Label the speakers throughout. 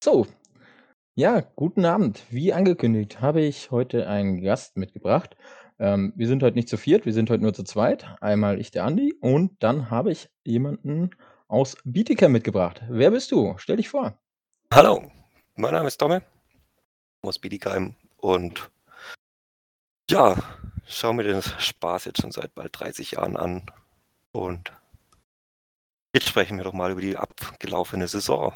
Speaker 1: So, ja, guten Abend. Wie angekündigt habe ich heute einen Gast mitgebracht. Ähm, wir sind heute nicht zu viert, wir sind heute nur zu zweit. Einmal ich, der Andi, und dann habe ich jemanden aus Bietigheim mitgebracht. Wer bist du? Stell dich vor.
Speaker 2: Hallo, mein Name ist Domme aus Bietigheim und ja, schaue mir den Spaß jetzt schon seit bald 30 Jahren an und jetzt sprechen wir doch mal über die abgelaufene Saison.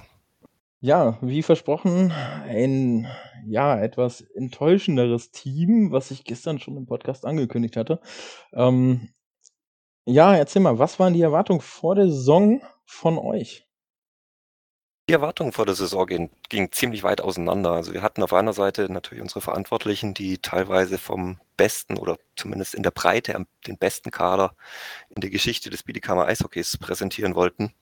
Speaker 1: Ja, wie versprochen, ein ja, etwas enttäuschenderes Team, was ich gestern schon im Podcast angekündigt hatte. Ähm, ja, erzähl mal, was waren die Erwartungen vor der Saison von euch?
Speaker 2: Die Erwartungen vor der Saison gingen, gingen ziemlich weit auseinander. Also wir hatten auf einer Seite natürlich unsere Verantwortlichen, die teilweise vom besten oder zumindest in der Breite den besten Kader in der Geschichte des Biedigheimer Eishockeys präsentieren wollten.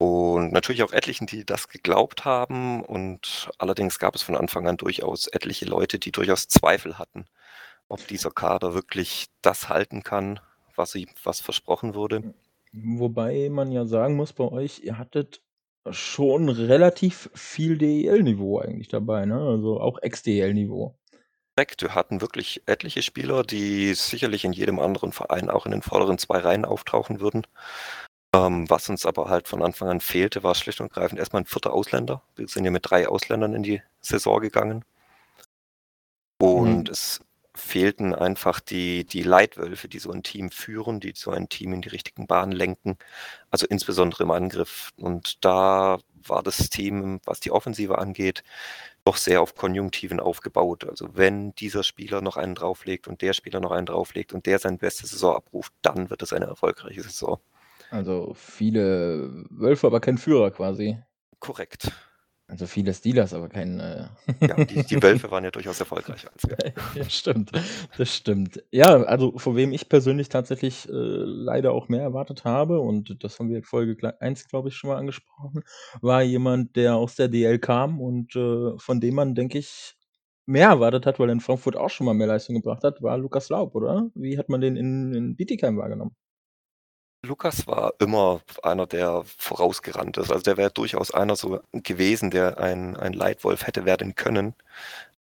Speaker 2: Und natürlich auch etlichen, die das geglaubt haben. Und allerdings gab es von Anfang an durchaus etliche Leute, die durchaus Zweifel hatten, ob dieser Kader wirklich das halten kann, was, sie, was versprochen wurde.
Speaker 1: Wobei man ja sagen muss, bei euch, ihr hattet schon relativ viel DEL-Niveau eigentlich dabei, ne? Also auch Ex-DEL-Niveau.
Speaker 2: Wir hatten wirklich etliche Spieler, die sicherlich in jedem anderen Verein auch in den vorderen zwei Reihen auftauchen würden. Ähm, was uns aber halt von Anfang an fehlte, war schlicht und greifend erstmal ein vierter Ausländer. Wir sind ja mit drei Ausländern in die Saison gegangen. Und mhm. es fehlten einfach die, die Leitwölfe, die so ein Team führen, die so ein Team in die richtigen Bahnen lenken, also insbesondere im Angriff. Und da war das Team, was die Offensive angeht, doch sehr auf Konjunktiven aufgebaut. Also wenn dieser Spieler noch einen drauflegt und der Spieler noch einen drauflegt und der seine beste Saison abruft, dann wird es eine erfolgreiche Saison.
Speaker 1: Also viele Wölfe, aber kein Führer quasi.
Speaker 2: Korrekt.
Speaker 1: Also viele Steelers, aber kein. Äh
Speaker 2: ja, die, die Wölfe waren ja durchaus erfolgreicher als wir.
Speaker 1: ja, stimmt. Das stimmt. Ja, also von wem ich persönlich tatsächlich äh, leider auch mehr erwartet habe, und das haben wir in Folge 1, glaube ich, schon mal angesprochen, war jemand, der aus der DL kam und äh, von dem man, denke ich, mehr erwartet hat, weil er in Frankfurt auch schon mal mehr Leistung gebracht hat, war Lukas Laub, oder? Wie hat man den in, in Bietigheim wahrgenommen?
Speaker 2: Lukas war immer einer, der vorausgerannt ist. Also der wäre durchaus einer so gewesen, der ein, ein Leitwolf hätte werden können.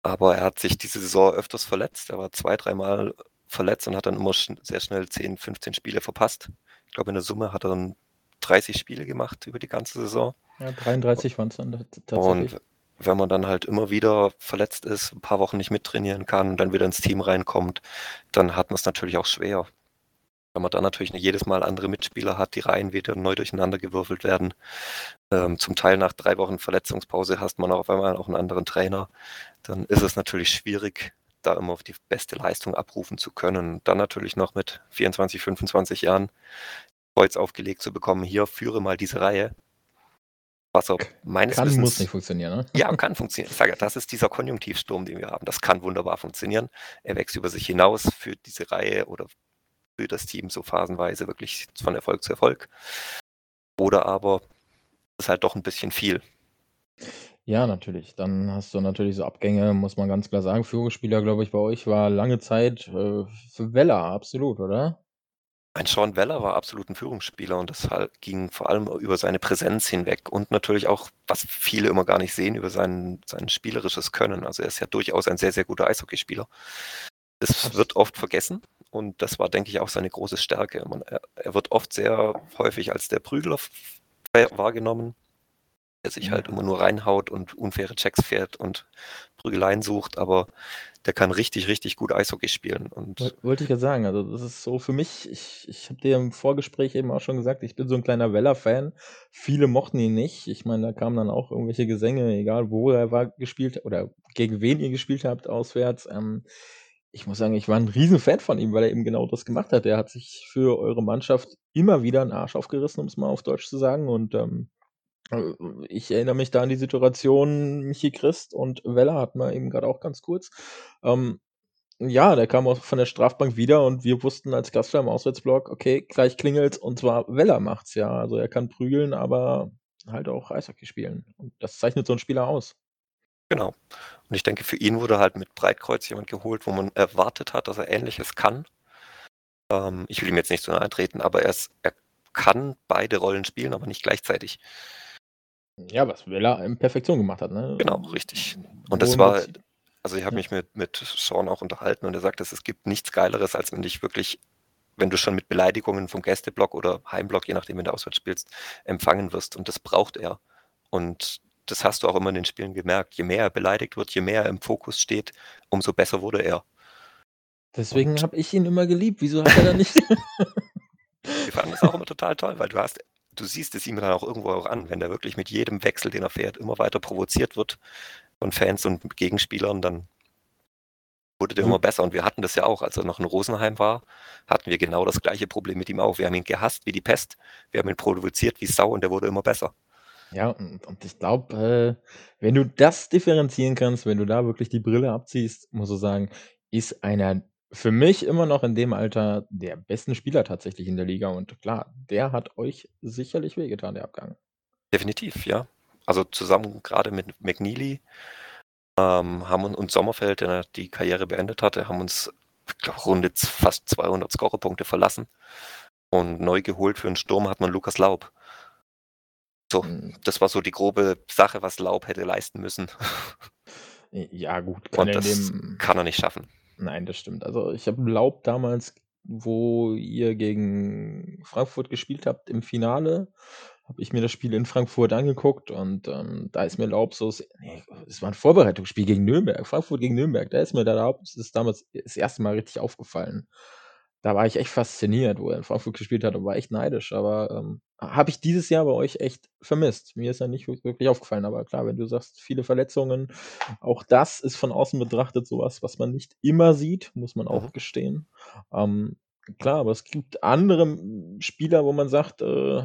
Speaker 2: Aber er hat sich diese Saison öfters verletzt. Er war zwei, dreimal verletzt und hat dann immer schn sehr schnell 10, 15 Spiele verpasst. Ich glaube, in der Summe hat er dann 30 Spiele gemacht über die ganze Saison.
Speaker 1: Ja, 33 waren es dann tatsächlich.
Speaker 2: Und wenn man dann halt immer wieder verletzt ist, ein paar Wochen nicht mittrainieren kann und dann wieder ins Team reinkommt, dann hat man es natürlich auch schwer weil man dann natürlich jedes Mal andere Mitspieler hat, die Reihen wieder neu durcheinander gewürfelt werden. Ähm, zum Teil nach drei Wochen Verletzungspause hast man auf einmal auch einen anderen Trainer. Dann ist es natürlich schwierig, da immer auf die beste Leistung abrufen zu können. Dann natürlich noch mit 24, 25 Jahren Kreuz aufgelegt zu bekommen, hier führe mal diese Reihe.
Speaker 1: Was auch meines kann, Wissens, muss nicht funktionieren, ne?
Speaker 2: Ja, kann funktionieren. Ich sage, das ist dieser Konjunktivsturm, den wir haben. Das kann wunderbar funktionieren. Er wächst über sich hinaus, führt diese Reihe oder für das Team so phasenweise wirklich von Erfolg zu Erfolg. Oder aber ist halt doch ein bisschen viel.
Speaker 1: Ja, natürlich. Dann hast du natürlich so Abgänge, muss man ganz klar sagen. Führungsspieler, glaube ich, bei euch war lange Zeit äh, für Weller, absolut, oder?
Speaker 2: Ein Sean Weller war absolut ein Führungsspieler und das halt ging vor allem über seine Präsenz hinweg und natürlich auch, was viele immer gar nicht sehen, über sein, sein spielerisches Können. Also er ist ja durchaus ein sehr, sehr guter Eishockeyspieler. Das wird oft vergessen und das war, denke ich, auch seine große Stärke. Man, er, er, wird oft sehr häufig als der Prügler wahrgenommen, der sich halt immer nur reinhaut und unfaire Checks fährt und Prügeleien sucht, aber der kann richtig, richtig gut Eishockey spielen. Und
Speaker 1: Wollte ich ja sagen, also das ist so für mich, ich, ich habe dir im Vorgespräch eben auch schon gesagt, ich bin so ein kleiner Weller-Fan. Viele mochten ihn nicht. Ich meine, da kamen dann auch irgendwelche Gesänge, egal wo er war gespielt oder gegen wen ihr gespielt habt, auswärts. Ähm, ich muss sagen, ich war ein Riesenfan von ihm, weil er eben genau das gemacht hat. Er hat sich für eure Mannschaft immer wieder einen Arsch aufgerissen, um es mal auf Deutsch zu sagen. Und ähm, äh, ich erinnere mich da an die Situation, Michi Christ und Weller hatten wir eben gerade auch ganz kurz. Ähm, ja, der kam auch von der Strafbank wieder und wir wussten als Gastler im Auswärtsblock, okay, gleich klingelt's und zwar Weller macht's ja. Also er kann prügeln, aber halt auch Eishockey spielen. Und das zeichnet so einen Spieler aus.
Speaker 2: Genau. Und ich denke, für ihn wurde halt mit Breitkreuz jemand geholt, wo man erwartet hat, dass er Ähnliches kann. Ähm, ich will ihm jetzt nicht so nahe treten, aber er, ist, er kann beide Rollen spielen, aber nicht gleichzeitig.
Speaker 1: Ja, was Villa in Perfektion gemacht hat, ne?
Speaker 2: Genau, richtig. Und das war also, ich habe mich mit mit Sean auch unterhalten und er sagt, dass es gibt nichts Geileres, als wenn dich wirklich wenn du schon mit Beleidigungen vom Gästeblock oder Heimblock, je nachdem, wenn du auswärts spielst, empfangen wirst und das braucht er. Und das hast du auch immer in den Spielen gemerkt. Je mehr er beleidigt wird, je mehr er im Fokus steht, umso besser wurde er.
Speaker 1: Deswegen habe ich ihn immer geliebt. Wieso hat er dann nicht
Speaker 2: wir fanden das auch immer total toll, weil du hast du siehst es ihm dann auch irgendwo auch an, wenn der wirklich mit jedem Wechsel, den er fährt, immer weiter provoziert wird von Fans und Gegenspielern, dann wurde der immer
Speaker 1: Gut.
Speaker 2: besser. Und wir hatten das ja auch, als er noch in Rosenheim war, hatten wir genau das gleiche Problem mit ihm auch. Wir haben ihn gehasst wie die Pest. Wir haben ihn provoziert wie Sau und der wurde immer besser.
Speaker 1: Ja, und und ich glaube, äh, wenn du das differenzieren kannst, wenn du da wirklich die Brille abziehst, musst du sagen, ist einer für mich immer noch in dem Alter der besten Spieler tatsächlich in der Liga und klar, der hat euch sicherlich wehgetan, der Abgang.
Speaker 2: Definitiv, ja. Also, zusammen gerade mit McNeely, ähm, haben un und Sommerfeld, der die Karriere beendet hatte, haben uns, ich Runde fast 200 Scorerpunkte verlassen. Und neu geholt für 'n Sturm hat man Lukas Laub. So,
Speaker 1: Mhm.
Speaker 2: das war so die grobe Sache, was Laub hätte leisten müssen.
Speaker 1: J ja gut, kann
Speaker 2: Und
Speaker 1: er
Speaker 2: das
Speaker 1: dem
Speaker 2: kann er nicht schaffen.
Speaker 1: Nein, das stimmt. Also, ich habe Laub damals, wo ihr gegen Frankfurt gespielt habt im Finale, habe ich mir das Spiel in Frankfurt angeguckt und, ähm, da ist mir Laub so s ne, es war 'n Vorbereitungsspiel gegen Nürnberg, Frankfurt gegen Nürnberg. Da ist mir der Laub das damals das 1. Mal richtig aufgefallen. Da war ich echt fasziniert, wo er in Frankfurt gespielt hat und war echt neidisch, aber, ähm, habe ich dieses Jahr bei euch echt vermisst. Mir ist er nicht wirk wirklich aufgefallen, aber klar, wenn du sagst, viele Verletzungen, auch das ist von außen betrachtet so was, was man nicht immer sieht, muss man
Speaker 2: Mhm.
Speaker 1: auch gestehen. Ähm, klar, aber es gibt andere, Spieler, wo man sagt, äh,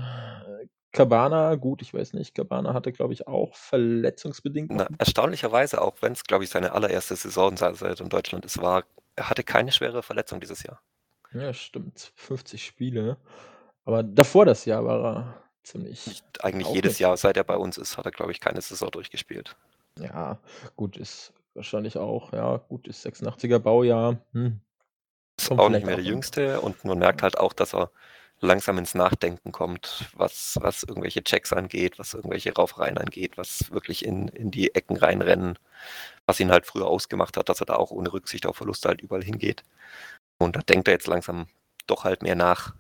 Speaker 1: Cabana, gut, ich weiß nicht, Cabana hatte, glaube ich, auch verletzungsbedingt
Speaker 2: Na, erstaunlicherweise, auch wenn's, glaube ich, seine allererste Saison sei seit in Deutschland ist, war er hatte keine schwere Verletzung dieses Jahr.
Speaker 1: Ja, stimmt, 50 Spiele. Aber davor das Jahr war er ziemlich
Speaker 2: Nicht eigentlich jedes
Speaker 1: nicht
Speaker 2: Jahr, seit er bei uns ist, hat er, glaube ich, keine Saison durchgespielt.
Speaker 1: Ja, gut, ist wahrscheinlich auch ja, gut, ist 86er Baujahr, hm.
Speaker 2: Ist auch nicht mehr der. Jüngste und man merkt halt auch, dass er langsam ins Nachdenken kommt, was was irgendwelche Checks angeht, was irgendwelche Raufereien angeht, was wirklich in in die Ecken reinrennen, was ihn halt früher ausgemacht hat, dass er da auch ohne Rücksicht auf Verluste halt überall hingeht. Und da denkt er jetzt langsam doch halt mehr nach.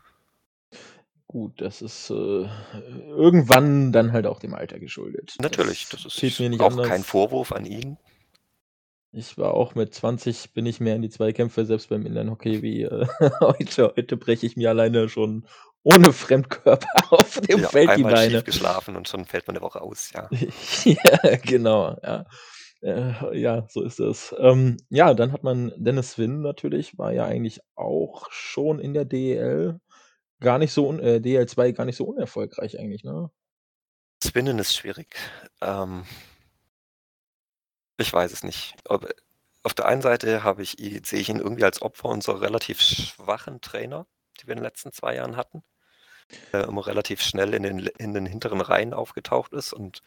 Speaker 1: Gut, das ist, äh, irgendwann dann halt auch dem Alter geschuldet.
Speaker 2: Natürlich,
Speaker 1: Das
Speaker 2: das ist
Speaker 1: mir nicht
Speaker 2: auch kein
Speaker 1: anders.
Speaker 2: Vorwurf an ihn.
Speaker 1: Ich war auch mit 20 bin ich mehr in die Zweikämpfe, selbst beim Inlinehockey wie, äh, heute. Heute breche ich mir alleine schon ohne Fremdkörper auf dem
Speaker 2: Ja,
Speaker 1: Feld die
Speaker 2: einmal
Speaker 1: Beine.
Speaker 2: schief geschlafen und schon fällt man 'ne Woche aus, ja.
Speaker 1: Ja, genau, ja. Äh, ja, so ist es. Ähm, ja, dann hat man Dennis Winn natürlich, war ja eigentlich auch schon in der DEL gar nicht so äh, DEL 2 gar nicht so unerfolgreich eigentlich, ne?
Speaker 2: Winnen ist schwierig. Ähm ich weiß es nicht. Ob auf der einen Seite habe ich sehe ich ihn irgendwie als Opfer unserer relativ schwachen Trainer, die wir in den letzten 2 Jahren hatten, der immer relativ schnell in den in den hinteren Reihen aufgetaucht ist und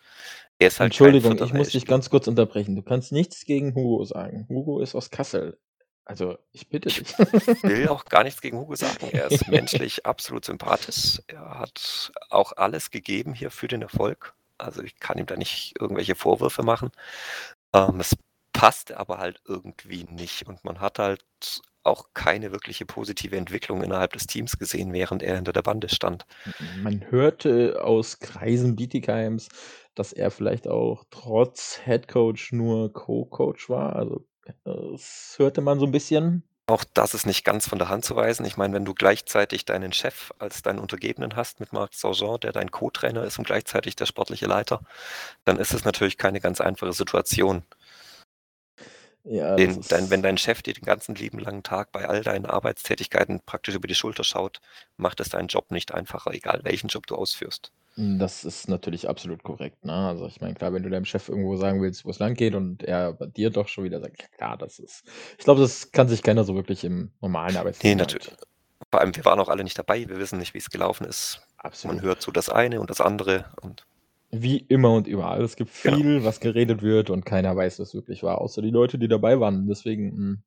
Speaker 2: er ist halt kein
Speaker 1: Entschuldigung, ich muss dich ganz kurz unterbrechen. Du kannst nichts gegen Hugo sagen. Hugo ist aus Kassel. Also, ich bitte
Speaker 2: Ich
Speaker 1: dich.
Speaker 2: will auch gar nichts gegen Hugo sagen. Er ist menschlich absolut sympathisch. Er hat auch alles gegeben hier für den Erfolg. Also, ich kann ihm da nicht irgendwelche Vorwürfe machen. Ähm, es passte aber halt irgendwie nicht und man hat halt auch keine wirkliche positive Entwicklung innerhalb des Teams gesehen, während er hinter der Bande stand.
Speaker 1: Man hörte aus Kreisen Bietigheims, dass er vielleicht auch trotz Headcoach nur Co-Coach war. Also, das hörte man so 'n bisschen.
Speaker 2: Auch das ist nicht ganz von der Hand zu weisen. Ich meine, wenn du gleichzeitig deinen Chef als deinen Untergebenen hast mit Marc Sargent, der dein Co-Trainer ist und gleichzeitig der sportliche Leiter, dann ist es natürlich keine ganz einfache Situation.
Speaker 1: Ja,
Speaker 2: Den dein wenn dein Chef dir den ganzen lieben langen Tag bei all deinen Arbeitstätigkeiten praktisch über die Schulter schaut, macht es deinen Job nicht einfacher, egal welchen Job du ausführst.
Speaker 1: Das ist natürlich absolut korrekt, ne? Also, ich meine, klar, wenn du deinem Chef irgendwo sagen willst, wo es langgeht und er bei dir doch schon wieder sagt: „Ja klar, das ist“ ich glaube, das kann sich keiner so wirklich im normalen Arbeitsleben
Speaker 2: natür
Speaker 1: halt
Speaker 2: vor allem, wir waren auch alle nicht dabei. Wir wissen nicht, wie's gelaufen ist. Man
Speaker 1: Absolut.
Speaker 2: hört so das eine und das andere und
Speaker 1: Wie immer und überall. Es gibt
Speaker 2: Genau.
Speaker 1: viel, was geredet wird und keiner weiß, was wirklich war, außer die Leute, die dabei waren. Deswegen, hm,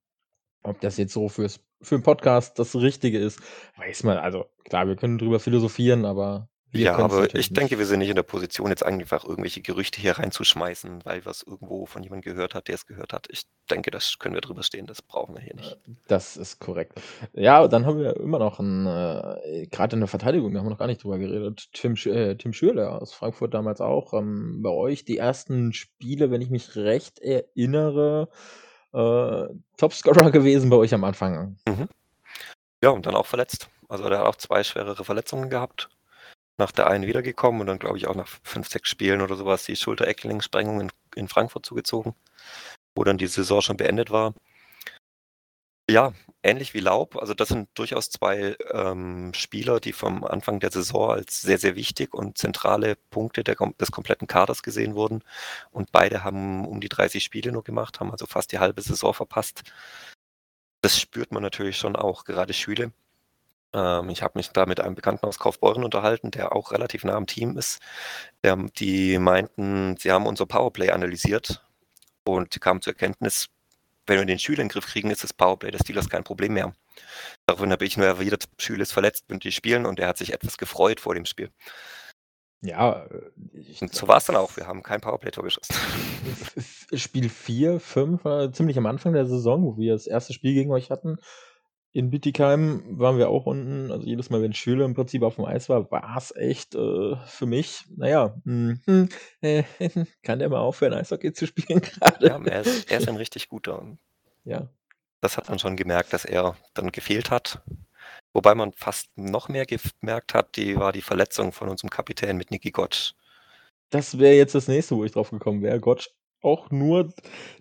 Speaker 1: ob das jetzt so fürs für 'n Podcast das Richtige ist, weiß man also, klar, wir können drüber philosophieren, aber Wir
Speaker 2: Ja, aber ich denke,
Speaker 1: nicht.
Speaker 2: wir sind nicht in der Position, jetzt einfach irgendwelche Gerüchte hier reinzuschmeißen, weil wir's irgendwo von jemandem gehört hat, der es gehört hat. Ich denke, das können wir drüber stehen, das brauchen wir hier
Speaker 1: Äh,
Speaker 2: nicht.
Speaker 1: das ist korrekt. Ja, dann haben wir immer noch 'n äh, grad in der Verteidigung, da haben wir noch gar nicht drüber geredet. Tim äh, Tim Schürrle aus Frankfurt damals auch, ähm, bei euch die ersten Spiele, wenn ich mich recht erinnere, äh, Topscorer gewesen bei euch am Anfang.
Speaker 2: Mhm. Ja, und dann auch verletzt. Also, der hat auch 2 schwerere Verletzungen gehabt. Nach der einen wiedergekommen und dann, glaube ich, auch nach 5, 6 Spielen oder so was die Schulter-Eckgelenkssprengung in in Frankfurt zugezogen, wo dann die Saison schon beendet war. Ja, ähnlich wie Laub. Also, das sind durchaus 2, ähm, Spieler, die vom Anfang der Saison als sehr, sehr wichtig und zentrale Punkte der des kompletten Kaders gesehen wurden. Und beide haben um die 30 Spiele nur gemacht, haben also fast die halbe Saison verpasst. Das spürt man natürlich schon auch, gerade Schüle. Ähm, ich habe mich da mit einem Bekannten aus Kaufbeuren unterhalten, der auch relativ nah am Team ist. Ähm, die meinten, sie haben unser Powerplay analysiert und kamen zur Erkenntnis, wenn wir den Schüler in den Griff kriegen, ist das Powerplay des Steelers kein Problem mehr. Daraufhin habe ich nur erwidert: „Schüle ist verletzt, und die spielen“, und er hat sich etwas gefreut vor dem Spiel.
Speaker 1: Ja, äh,
Speaker 2: Und so war's dann auch. Wir haben kein Powerplay-Tor geschossen.
Speaker 1: Spiel 4, 5 war ziemlich am Anfang der Saison, wo wir das 1. Spiel gegen euch hatten. In Bietigheim waren wir auch unten. Also, jedes Mal, wenn Schürrle im Prinzip aufm Eis war, war's echt, äh, für mich, na ja, hm, hm, äh, kann der mal aufhören, Eishockey zu spielen
Speaker 2: Ja,
Speaker 1: grade?
Speaker 2: er ist er ist ein richtig guter.
Speaker 1: Ja.
Speaker 2: Das hat man schon gemerkt, dass er dann gefehlt hat. Wobei man fast noch mehr gef merkt hat, die war die Verletzung von unserem Kapitän mit Nicky Gottsch.
Speaker 1: Das wäre jetzt das Nächste, wo ich drauf gekommen wäre. Gottsch auch nur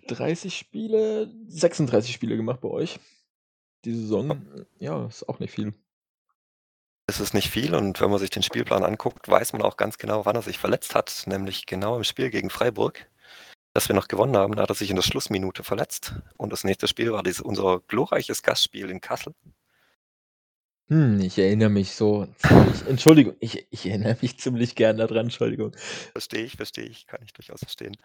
Speaker 1: 30 Spiele 36 Spiele gemacht bei euch. Die. Saison, ja, ist auch nicht viel.
Speaker 2: Es ist nicht viel und wenn man sich den Spielplan anguckt, weiß man auch ganz genau, wann er sich verletzt hat, nämlich genau im Spiel gegen Freiburg, das wir noch gewonnen haben. Da hat er sich in der Schlussminute verletzt und das nächste Spiel war dies unser glorreiches Gastspiel in Kassel.
Speaker 1: Hm, ich erinnere mich so ziemlich Entschuldigung, ich ich erinnere mich ziemlich gern da dran, Entschuldigung.
Speaker 2: Verstehe ich, verstehe ich, kann ich durchaus verstehen.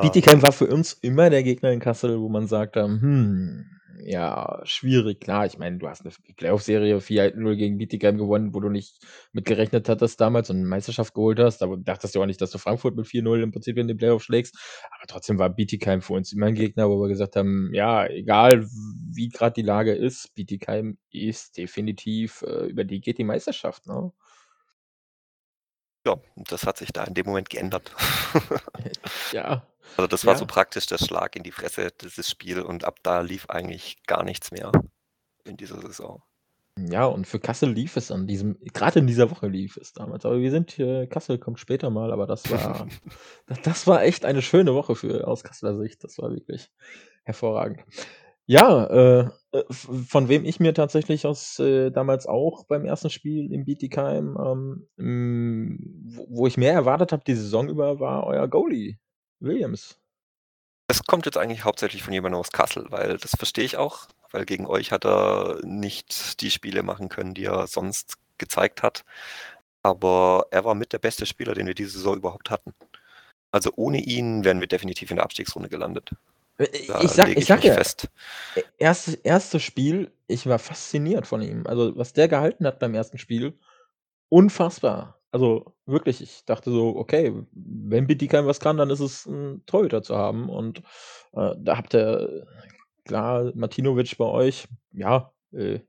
Speaker 1: Bietigheim
Speaker 2: Ähm
Speaker 1: war für uns immer der Gegner in Kassel, wo man sagte: „Hm, ja, schwierig.“ Klar, ich meine, du hast 'ne F Playoff-Serie 4:0 gegen Bietigheim gewonnen, wo du nicht mit gerechnet hattest damals und 'ne Meisterschaft geholt hast, aber dachtest du auch nicht, dass du Frankfurt mit 4:0 im Prinzip in den Playoffs schlägst. Aber trotzdem war Bietigheim für uns immer 'n Gegner, wo wir gesagt haben: „Ja, egal wie grad die Lage ist, Bietigheim ist definitiv äh, über die geht die Meisterschaft“, ne?
Speaker 2: Ja, das hat sich da in dem Moment geändert.
Speaker 1: Ja,
Speaker 2: Also, das war so
Speaker 1: ja.
Speaker 2: praktisch der Schlag in die Fresse, dieses Spiel, und ab da lief eigentlich gar nichts mehr in dieser Saison.
Speaker 1: Ja, und für Kassel lief es an diesem grad in dieser Woche lief es damals. Aber wir sind hier Kassel kommt später mal, aber das war das war echt eine schöne Woche für aus Kasseler Sicht. Das war wirklich hervorragend. Ja, äh, äh, von wem ich mir tatsächlich aus äh, damals auch beim 1. Spiel in Bietigheim, ähm, hm, wo wo ich mehr erwartet habe die Saison über, war euer Goalie, Williams.
Speaker 2: Es kommt jetzt eigentlich hauptsächlich von jemandem aus Kassel, weil das verstehe ich auch, weil gegen euch hat er nicht die Spiele machen können, die er sonst gezeigt hat. Aber er war mit der beste Spieler, den wir diese Saison überhaupt hatten. Also, ohne ihn wären wir definitiv in der Abstiegsrunde gelandet.
Speaker 1: Äh,
Speaker 2: Da
Speaker 1: ich sage
Speaker 2: lege
Speaker 1: ich
Speaker 2: ich mich
Speaker 1: ja,
Speaker 2: fest.
Speaker 1: e erstes erstes Spiel, ich war fasziniert von ihm. Also, was der gehalten hat beim 1. Spiel, unfassbar. Also, wirklich, ich dachte so: „Okay, wenn Bietigheim was kann, dann ist es 'n Torhüter zu haben.“ Und, äh, da habt ihr klar, Martinovic bei euch, ja, äh,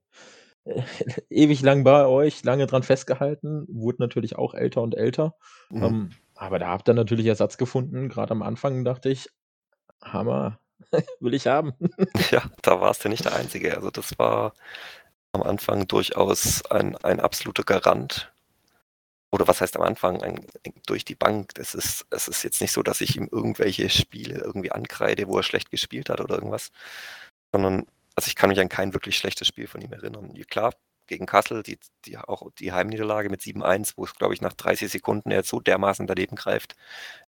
Speaker 1: ewig lang bei euch, lange dran festgehalten, wurde natürlich auch älter und älter.
Speaker 2: Mhm.
Speaker 1: Ähm, aber da habt ihr natürlich Ersatz gefunden. Grad am Anfang dachte ich: „Hammer, will ich haben.“
Speaker 2: Ja, da warst du nicht der Einzige. Also, das war am Anfang durchaus ein ein absoluter Garant. Oder was heißt am Anfang? Ein durch die Bank. Das ist es ist jetzt nicht so, dass ich ihm irgendwelche Spiele irgendwie ankreide, wo er schlecht gespielt hat oder irgendwas, sondern also, ich kann mich an kein wirklich schlechtes Spiel von ihm erinnern. Klar, gegen Kassel, die die auch die Heimniederlage mit 7:1, wo es, glaube ich, nach 30 Sekunden er so dermaßen daneben greift,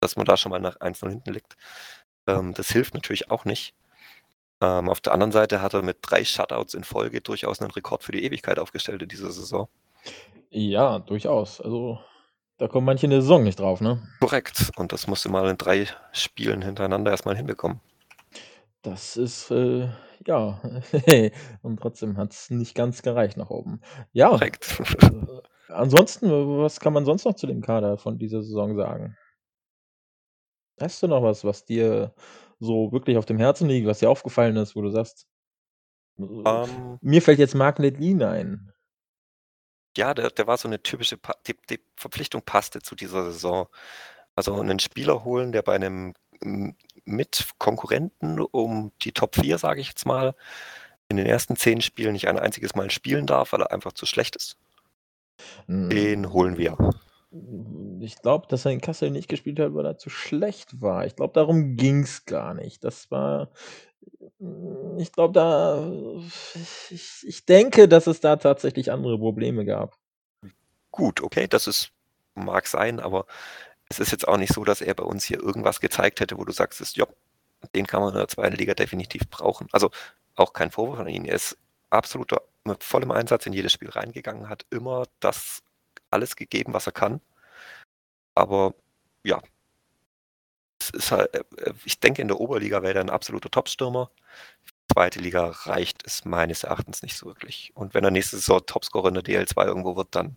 Speaker 2: dass man da schon mal nach 1:0 hinten liegt. Ähm, das hilft natürlich auch nicht. Ähm, auf der anderen Seite hat er mit 3 Shutouts in Folge durchaus 'nen Rekord für die Ewigkeit aufgestellt in dieser Saison.
Speaker 1: Ja, durchaus. Also, da kommen manche in der Saison nicht drauf, ne?
Speaker 2: Korrekt. Und das musst du mal in 3 Spielen hintereinander erst mal hinbekommen.
Speaker 1: Das ist, äh, ja und trotzdem hat's nicht ganz gereicht nach oben. Ja,
Speaker 2: Korrekt.
Speaker 1: äh Ansonsten, was kann man sonst noch zu dem Kader von dieser Saison sagen? Hast du noch was, was dir so wirklich auf dem Herzen liegt, was dir aufgefallen ist, wo du sagst äh,
Speaker 2: Ähm
Speaker 1: mir fällt jetzt Mark Ledlin ein.
Speaker 2: Ja, der der war so 'ne typische pa die die Verpflichtung passte zu dieser Saison. Also 'nen Spieler holen, der bei 'nem M Mitkonkurrenten um die Top 4, sage ich jetzt mal, in den ersten 10 Spielen nicht ein einziges Mal spielen darf, weil er einfach zu schlecht ist. Den holen wir.
Speaker 1: Ich glaube, dass er in Kassel nicht gespielt hat, weil er zu schlecht war. Ich glaube, darum ging's gar nicht. Das war ich glaube, da ich ich denke, dass es da tatsächlich andere Probleme gab.
Speaker 2: Gut, okay, das ist mag sein, aber es ist jetzt auch nicht so, dass er bei uns hier irgendwas gezeigt hätte, wo du sagst, das ja, den kann man in der 2. Liga definitiv brauchen. Also, auch kein Vorwurf an ihn. Er ist absoluter mit vollem Einsatz in jedes Spiel reingegangen, hat immer das alles gegeben, was er kann. Aber ja. Halt äh, äh, ich denke, in der Oberliga wäre er 'n absoluter Topstürmer. 2. Liga reicht es meines Erachtens nicht so wirklich. Und wenn er nächste Saison Topscorer in der DL2 irgendwo wird, dann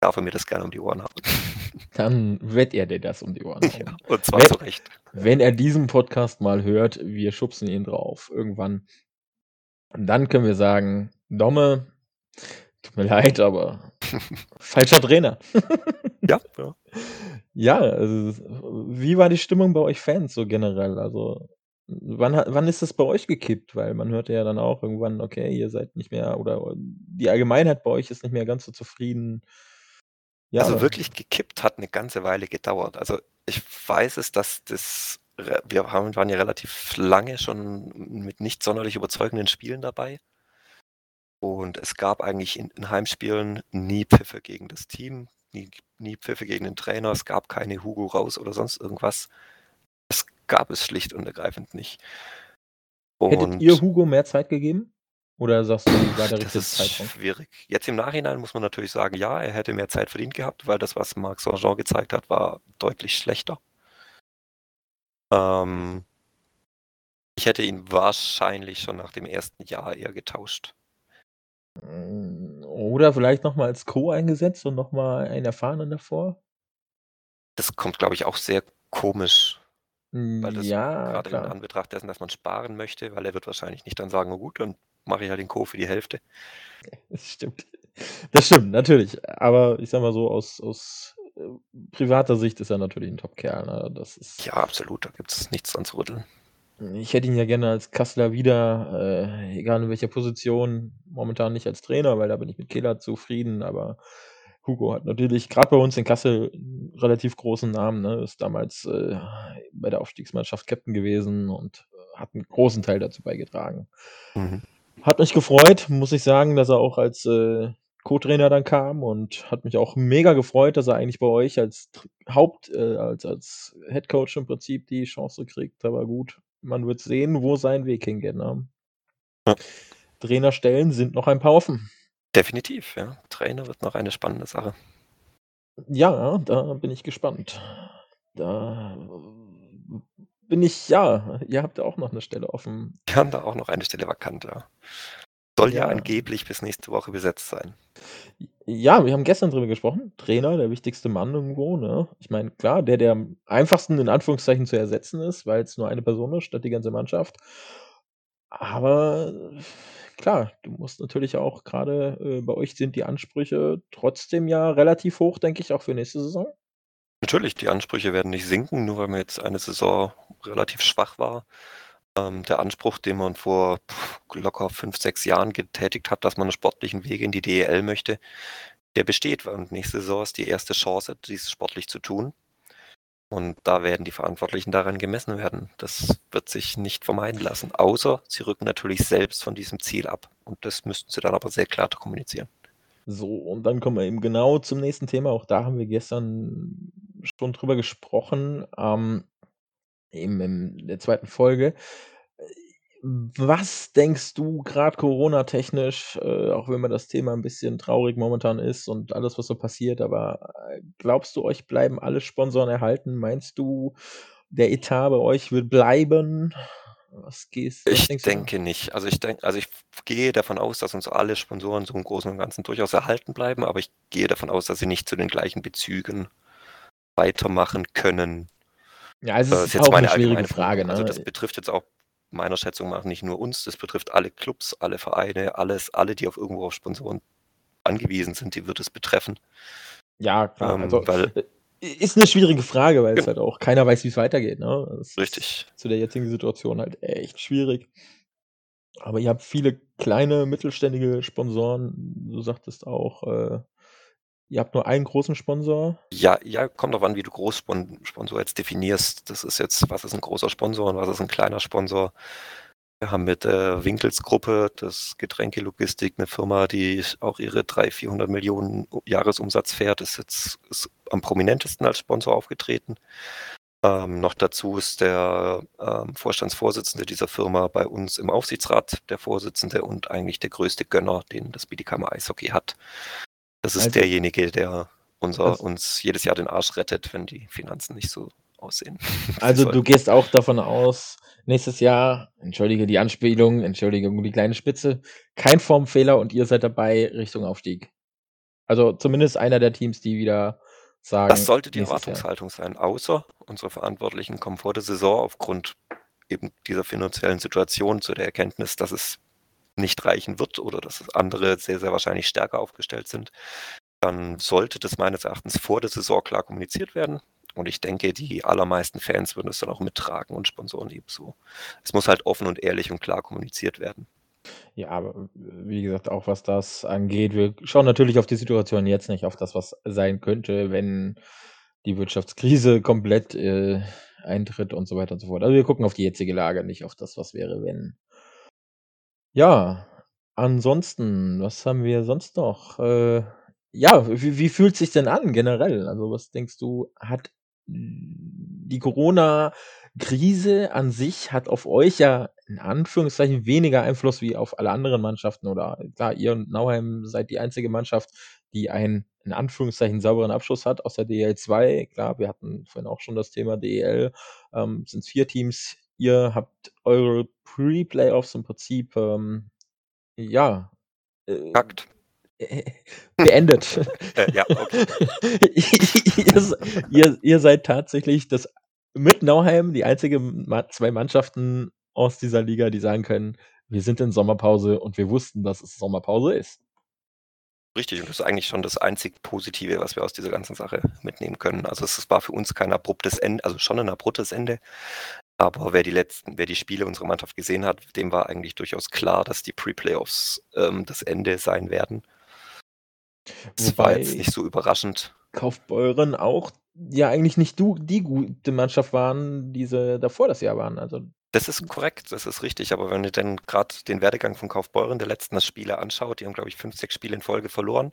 Speaker 2: darf er mir das gerne um die Ohren hauen.
Speaker 1: Dann wird er dir das um die Ohren
Speaker 2: Ja,
Speaker 1: hauen.
Speaker 2: und zwar
Speaker 1: Wenn
Speaker 2: zu Recht.
Speaker 1: wenn er diesen Podcast mal hört, wir schubsen ihn drauf irgendwann. Und dann können wir sagen: „Domme, tut mir leid, aber falscher Trainer.“
Speaker 2: Ja, ja.
Speaker 1: Ja, also, wie war die Stimmung bei euch Fans so generell? Also, wann wann ist das bei euch gekippt? Weil man hörte ja dann auch irgendwann: „Okay, ihr seid nicht mehr oder die Allgemeinheit bei euch ist nicht mehr ganz so zufrieden.“
Speaker 2: Also,
Speaker 1: Ja.
Speaker 2: wirklich gekippt hat 'ne ganze Weile gedauert. Also, ich weiß es, dass das wir haben waren ja relativ lange schon mit nicht sonderlich überzeugenden Spielen dabei. Und es gab eigentlich in in Heimspielen nie Pfiffe gegen das Team, nie nie Pfiffe gegen den Trainer. Es gab keine Hugo raus oder sonst irgendwas. Das gab es schlicht und ergreifend nicht.
Speaker 1: Hättet ihr
Speaker 2: Und
Speaker 1: Hugo mehr Zeit gegeben? Oder sagst du, war der
Speaker 2: Das
Speaker 1: richtige
Speaker 2: ist
Speaker 1: Zeitpunkt?
Speaker 2: schwierig. Jetzt im Nachhinein muss man natürlich sagen, ja, er hätte mehr Zeit verdient gehabt, weil das, was Marc Sanjean gezeigt hat, war deutlich schlechter. Ähm ich hätte ihn wahrscheinlich schon nach dem 1. Jahr eher getauscht.
Speaker 1: Hm, oder vielleicht noch mal als Co eingesetzt und noch mal einen Erfahrenen davor?
Speaker 2: Das kommt, glaube ich, auch sehr komisch,
Speaker 1: Hm,
Speaker 2: weil das
Speaker 1: ja,
Speaker 2: grade in
Speaker 1: klar.
Speaker 2: Anbetracht dessen, dass man sparen möchte, weil er wird wahrscheinlich nicht dann sagen: „Na gut, dann mache ich halt den Co für die Hälfte.“
Speaker 1: Das stimmt. Das stimmt, natürlich. Aber ich sage mal so, aus aus, äh, privater Sicht ist er natürlich 'n Top-Kerl, ne? Das ist
Speaker 2: Ja, absolut, da gibt's nichts dran zu rütteln.
Speaker 1: Ich hätte ihn ja gerne als Kasseler wieder, äh, egal in welcher Position, momentan nicht als Trainer, weil da bin ich mit Kehl zufrieden, aber Hugo hat natürlich grad bei uns in Kassel 'n relativ großen Namen, ne? Ist damals, äh, bei der Aufstiegsmannschaft Captain gewesen und, äh, hat 'n großen Teil dazu beigetragen.
Speaker 2: Mhm.
Speaker 1: Hat mich gefreut, muss ich sagen, dass er auch als, äh, Co-Trainer dann kam und hat mich auch mega gefreut, dass er eigentlich bei euch als Haupt äh, als als Headcoach im Prinzip die Chance kriegt. Aber gut, man wird sehen, wo sein Weg hingeht, ne?
Speaker 2: Ja.
Speaker 1: Trainerstellen sind noch ein paar offen.
Speaker 2: Definitiv, ja. Trainer wird noch eine spannende Sache.
Speaker 1: Ja, da bin ich gespannt. Da bin ich ja, ihr habt ja auch noch 'ne Stelle offen.
Speaker 2: Wir haben da auch noch eine Stelle vakant, ja. Soll ja
Speaker 1: Ja.
Speaker 2: angeblich bis nächste Woche besetzt sein.
Speaker 1: Ja, wir haben gestern drüber gesprochen. Trainer, der wichtigste Mann irgendwo, ne? Ich meine, klar, der, der am einfachsten in Anführungszeichen zu ersetzen ist, weil's nur eine Person ist statt die ganze Mannschaft. Aber klar, du musst natürlich auch grade, äh, bei euch sind die Ansprüche trotzdem ja relativ hoch, denke ich, auch für nächste Saison.
Speaker 2: Natürlich, die Ansprüche werden nicht sinken, nur weil man jetzt eine Saison relativ schwach war. Ähm, der Anspruch, den man vor locker 5, 6 Jahren getätigt hat, dass man 'n sportlichen Weg in die DEL möchte, der besteht. Und nächste Saison ist die erste Chance, dies sportlich zu tun. Und da werden die Verantwortlichen daran gemessen werden. Das wird sich nicht vermeiden lassen, außer sie rücken natürlich selbst von diesem Ziel ab. Und das müssten sie dann aber sehr klar kommunizieren.
Speaker 1: So, und dann kommen wir eben genau zum nächsten Thema. Auch da haben wir gestern schon drüber gesprochen, ähm, eben in der 2. Folge. Was denkst du grad Corona-technisch, äh, auch wenn mir das Thema 'n bisschen traurig momentan ist und alles, was so passiert, aber, äh, glaubst du, euch bleiben alle Sponsoren erhalten? Meinst du, der Etat bei euch wird bleiben? Was gehst was
Speaker 2: Ich denke nicht. Also, ich denke also, ich gehe davon aus, dass uns alle Sponsoren so im Großen und Ganzen durchaus erhalten bleiben, aber ich gehe davon aus, dass sie nicht zu den gleichen Bezügen weitermachen können.
Speaker 1: Ja, es
Speaker 2: Äh,
Speaker 1: ist
Speaker 2: ist jetzt
Speaker 1: auch 'ne
Speaker 2: meine
Speaker 1: schwierige Frage.
Speaker 2: Also,
Speaker 1: ne?
Speaker 2: das betrifft jetzt auch meiner Schätzung nach nicht nur uns, das betrifft alle Clubs, alle Vereine, alles alle, die auf irgendwo auf Sponsoren angewiesen sind, die wird es betreffen.
Speaker 1: Ja, klar.
Speaker 2: Ähm,
Speaker 1: Also,
Speaker 2: weil
Speaker 1: äh, ist 'ne schwierige Frage, weil es
Speaker 2: Genau.
Speaker 1: halt auch keiner weiß, wie's weitergeht, ne? Es ist
Speaker 2: Richtig.
Speaker 1: zu der jetzigen Situation halt echt schwierig. Aber ihr habt viele kleine, mittelständige Sponsoren. Du sagtest auch, äh, ihr habt nur einen großen Sponsor?
Speaker 2: Ja, ja, kommt drauf an, wie du Großspon Sponsor jetzt definierst. Das ist jetzt was ist 'n großer Sponsor und was ist 'n kleiner Sponsor? Wir haben mit der Winkels-Gruppe, das Getränkelogistik, 'ne Firma, die auch ihre 300.000.000, 400.000.000 U Jahresumsatz fährt, ist jetzt ist am prominentesten als Sponsor aufgetreten. Ähm, noch dazu ist der, ähm, Vorstandsvorsitzende dieser Firma bei uns im Aufsichtsrat der Vorsitzende und eigentlich der größte Gönner, den das Bietigheim Eishockey hat. Das ist
Speaker 1: Also
Speaker 2: derjenige, der unser
Speaker 1: als
Speaker 2: uns jedes Jahr den Arsch rettet, wenn die Finanzen nicht so aussehen,
Speaker 1: Also, du gehst auch davon aus, nächstes Jahr entschuldige die Anspielung, Entschuldigung die kleine Spitze, kein Formfehler und ihr seid dabei Richtung Aufstieg? Also, zumindest einer der Teams, die wieder
Speaker 2: Das
Speaker 1: sagen:
Speaker 2: sollte die
Speaker 1: „Nächstes Jahr.“
Speaker 2: Erwartungshaltung sein, außer unsere Verantwortlichen kommen vor der Saison aufgrund eben dieser finanziellen Situation zu der Erkenntnis, dass es nicht reichen wird oder dass andere sehr, sehr wahrscheinlich stärker aufgestellt sind. Dann sollte das meines Erachtens vor der Saison klar kommuniziert werden und ich denke, die allermeisten Fans würden es dann auch mittragen und Sponsoren ebenso. Es muss halt offen und ehrlich und klar kommuniziert werden.
Speaker 1: Ja, aber w wie gesagt, auch was das angeht, wir schauen natürlich auf die Situation jetzt, nicht auf das, was sein könnte, wenn die Wirtschaftskrise komplett, äh, eintritt und so weiter und so fort. Also, wir gucken auf die jetzige Lage, nicht auf das, was wäre, wenn. Ja, ansonsten, was haben wir sonst noch? Äh, ja, wie wie fühlt's sich denn an generell? Also, was denkst du, hat die Corona-Krise an sich hat auf euch ja in Anführungszeichen weniger Einfluss wie auf alle anderen Mannschaften oder klar, ihr und Nauheim seid die einzige Mannschaft, die einen in Anführungszeichen sauberen Abschluss hat aus der DEL 2. Klar, wir hatten vorhin auch schon das Thema DEL, ähm, sind's 4 Teams. Ihr habt eure Pre-Playoffs im Prinzip, ähm, ja, äh,
Speaker 2: Verkackt.
Speaker 1: beendet.
Speaker 2: Äh, ja, okay.
Speaker 1: Ihr ihr ihr seid tatsächlich das mit Nauheim die einzige 2 Mannschaften aus dieser Liga, die sagen können: „Wir sind in Sommerpause und wir wussten, dass es Sommerpause ist.“
Speaker 2: Richtig und das ist eigentlich schon das einzig Positive, was wir aus dieser ganzen Sache mitnehmen können. Also, es war für uns kein abruptes Ende also, schon 'n abruptes Ende, aber wer die letzten wer die Spiele unserer Mannschaft gesehen hat, dem war eigentlich durchaus klar, dass die Pre-Playoffs, ähm, das Ende sein werden. Es war jetzt
Speaker 1: Wobei
Speaker 2: nicht so überraschend.
Speaker 1: Kaufbeuren auch ja eigentlich nicht du die gute Mannschaft waren, die sie davor das Jahr waren, also
Speaker 2: Das ist korrekt, das ist richtig, aber wenn ihr denn grad den Werdegang von Kaufbeuren der letzten Spiele anschaut, die haben, glaube ich, 5, 6 Spiele in Folge verloren.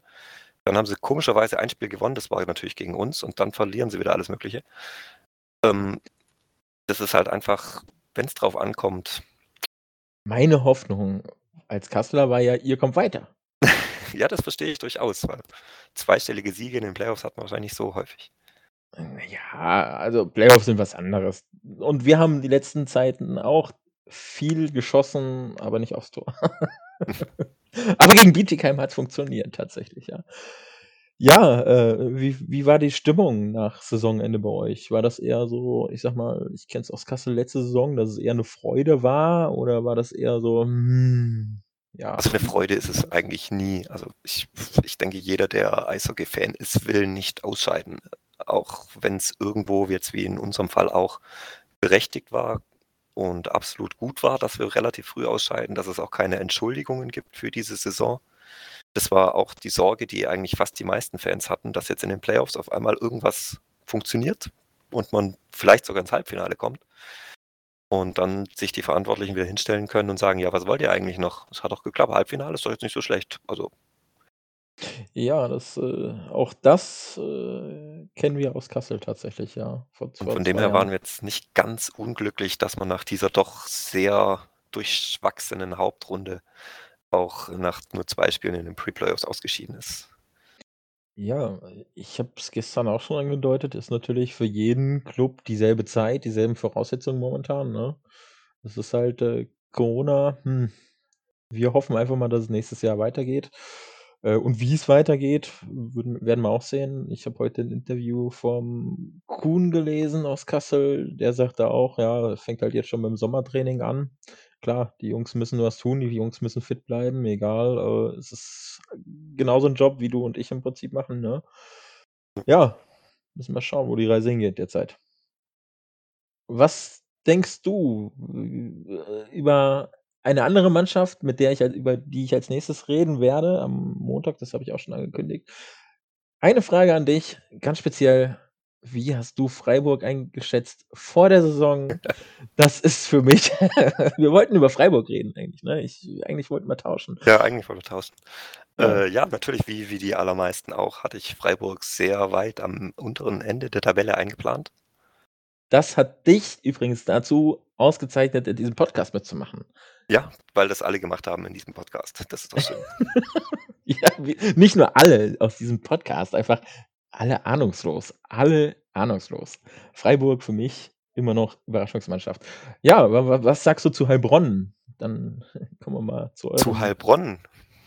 Speaker 2: Dann haben sie komischerweise ein Spiel gewonnen, das war natürlich gegen uns und dann verlieren sie wieder alles Mögliche. Ähm, das ist halt einfach wenn's drauf ankommt
Speaker 1: Meine Hoffnung als Kasseler war ja, ihr kommt weiter.
Speaker 2: Ja, das verstehe ich durchaus, weil zweistellige Siege in den Playoffs hat man wahrscheinlich nicht so häufig.
Speaker 1: Ja, also Playoffs sind was anderes. Und wir haben die letzten Zeiten auch viel geschossen, aber nicht aufs Tor. Aber gegen Bietigheim hat's funktioniert tatsächlich, ja. Ja, äh, wie wie war die Stimmung nach Saisonende bei euch? War das eher so, ich sage mal ich kenne es aus Kassel letzte Saison, dass es eher 'ne Freude war oder war das eher so, hm, ja,
Speaker 2: Also, 'ne
Speaker 1: wie
Speaker 2: Freude ist es eigentlich nie. Also, ich ich denke, jeder, der Eishockey-Fan ist, will nicht ausscheiden, auch wenn's irgendwo jetzt wie in unserem Fall auch berechtigt war und absolut gut war, dass wir relativ früh ausscheiden, dass es auch keine Entschuldigungen gibt für diese Saison. Das war auch die Sorge, die eigentlich fast die meisten Fans hatten, dass jetzt in den Playoffs auf einmal irgendwas funktioniert und man vielleicht sogar ins Halbfinale kommt. Und dann sich die Verantwortlichen wieder hinstellen können und sagen: „Ja, was wollt ihr eigentlich noch? Es hat doch geklappt. Halbfinale ist doch jetzt nicht so schlecht.“ Also
Speaker 1: Ja, das, äh auch das, äh, kennen wir aus Kassel tatsächlich, ja, vor vor
Speaker 2: von dem
Speaker 1: 2
Speaker 2: her waren
Speaker 1: Jahren.
Speaker 2: wir jetzt nicht ganz unglücklich, dass man nach dieser doch sehr durchwachsenen Hauptrunde auch nach nur 2 Spielen in den Pre-Playoffs ausgeschieden ist.
Speaker 1: Ja, ich habe es gestern auch schon angedeutet, ist natürlich für jeden Club dieselbe Zeit, dieselben Voraussetzungen momentan, ne? Das ist halt, äh, Corona, hm. Wir hoffen einfach mal, dass es nächstes Jahr weitergeht. Äh, und wie es weitergeht, werden wir auch sehen. Ich habe heute 'n Interview vom Kuhn gelesen aus Kassel. Der sagte auch, ja, fängt halt jetzt schon mit'm Sommertraining an. Klar, die Jungs müssen was tun, die Jungs müssen fit bleiben, egal, es ist genauso 'n Job, wie du und ich im Prinzip machen, ne? Ja, müssen wir schauen, wo die Reise hingeht derzeit. Was denkst du, äh, über eine andere Mannschaft, mit der ich über die ich als Nächstes reden werde am Montag, das habe ich auch schon angekündigt. Eine Frage an dich, ganz speziell: Wie hast du Freiburg eingeschätzt vor der Saison? Das ist für mich wir wollten über Freiburg reden eigentlich, ne? Ich eigentlich wollten wir tauschen.
Speaker 2: Ja, eigentlich wollten wir tauschen.
Speaker 1: Ja.
Speaker 2: Äh, ja, natürlich, wie wie die allermeisten auch, hatte ich Freiburg sehr weit am unteren Ende der Tabelle eingeplant.
Speaker 1: Das hat dich übrigens dazu ausgezeichnet, in diesem Podcast mitzumachen.
Speaker 2: Ja, weil das alle gemacht haben in diesem Podcast. Das ist doch schön.
Speaker 1: Ja, wie nicht nur alle aus diesem Podcast, einfach alle ahnungslos. Alle ahnungslos. Freiburg für mich immer noch Überraschungsmannschaft. Ja, wa wa was sagst du zu Heilbronn? Dann kommen wir mal zu
Speaker 2: Zu
Speaker 1: eurem
Speaker 2: Heilbronn?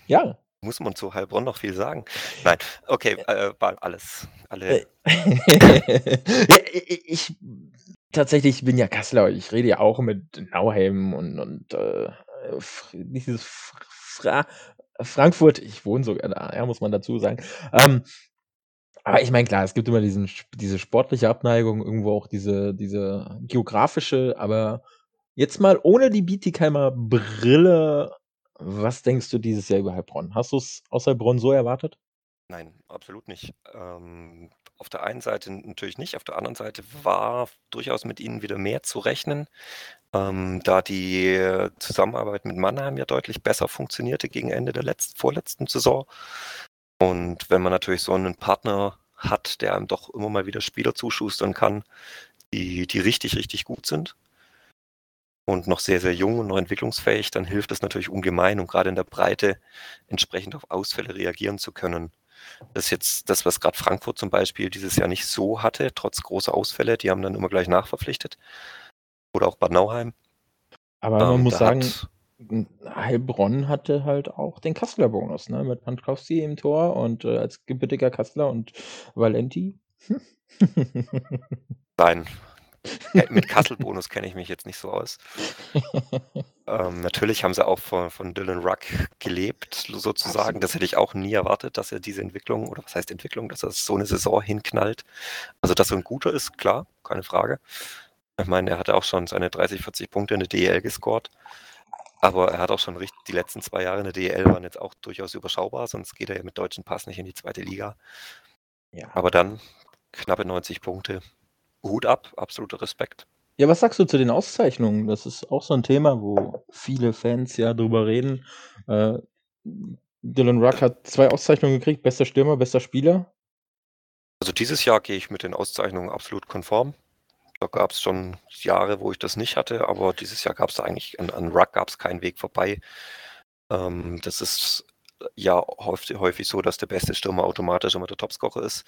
Speaker 1: Ja.
Speaker 2: Muss man zu Heilbronn noch viel sagen? Nein, okay, äh, alles alle
Speaker 1: ja, ich tatsächlich bin ja Kasseler. Ich rede ja auch mit Nauheim und und, äh, dieses Fra Frankfurt. Ich wohne sogar da, ja, muss man dazu sagen. Ähm, aber ich meine, klar, es gibt immer diesen diese sportliche Abneigung, irgendwo auch diese diese geografische, aber jetzt mal ohne die Bietigheimer Brille, was denkst du dieses Jahr über Heilbronn? Hast du's aus Heilbronn so erwartet?
Speaker 2: Nein, absolut nicht. Ähm, auf der einen Seite natürlich nicht, auf der anderen Seite war durchaus mit ihnen wieder mehr zu rechnen, ähm, da die Zusammenarbeit mit Mannheim ja deutlich besser funktionierte gegen Ende der letz vorletzten Saison. Und wenn man natürlich so 'nen Partner hat, der einem doch immer mal wieder Spieler zuschustern kann, die die richtig, richtig gut sind und noch sehr, sehr jung und noch entwicklungsfähig, dann hilft das natürlich ungemein, um grade in der Breite entsprechend auf Ausfälle reagieren zu können. Das ist jetzt das, was grad Frankfurt zum Beispiel dieses Jahr nicht so hatte, trotz großer Ausfälle. Die haben dann immer gleich nachverpflichtet. Oder auch Bad Nauheim.
Speaker 1: Aber man
Speaker 2: Ähm,
Speaker 1: muss sagen,
Speaker 2: hat
Speaker 1: Heilbronn hatte halt auch den Kasseler Bonus, ne, mit Pankowski im Tor und, äh, als gebürtiger Kasseler und Valenti.
Speaker 2: Nein. Äh, mit Kassel-Bonus kenne ich mich jetzt nicht so aus. Ähm, natürlich haben sie auch von von Dylan Ruck gelebt sozusagen. Das hätte ich auch nie erwartet, dass er diese Entwicklung oder was heißt Entwicklung, dass er so 'ne Saison hinknallt. Also, dass er 'n guter ist, klar, keine Frage. Ich meine, er hatte auch schon seine 30, 40 Punkte in der DEL gescored. Aber er hat auch schon richt die letzten 2 Jahre in der DEL waren jetzt auch durchaus überschaubar, sonst geht er ja mit deutschem Pass nicht in die 2. Liga.
Speaker 1: Ja.
Speaker 2: Aber dann knappe 90 Punkte. Hut ab, absoluter Respekt.
Speaker 1: Ja, was sagst du zu den Auszeichnungen? Das ist auch so 'n Thema, wo viele Fans ja drüber reden. Äh, Dylan Ruck hat 2 Auszeichnungen gekriegt, bester Stürmer, bester Spieler.
Speaker 2: Also, dieses Jahr gehe ich mit den Auszeichnungen absolut konform. Da gab's schon Jahre, wo ich das nicht hatte, aber dieses Jahr gab's da eigentlich an an Ruck gab's keinen Weg vorbei. Ähm, das ist ja häuft häufig so, dass der beste Stürmer automatisch immer der Topscorer ist.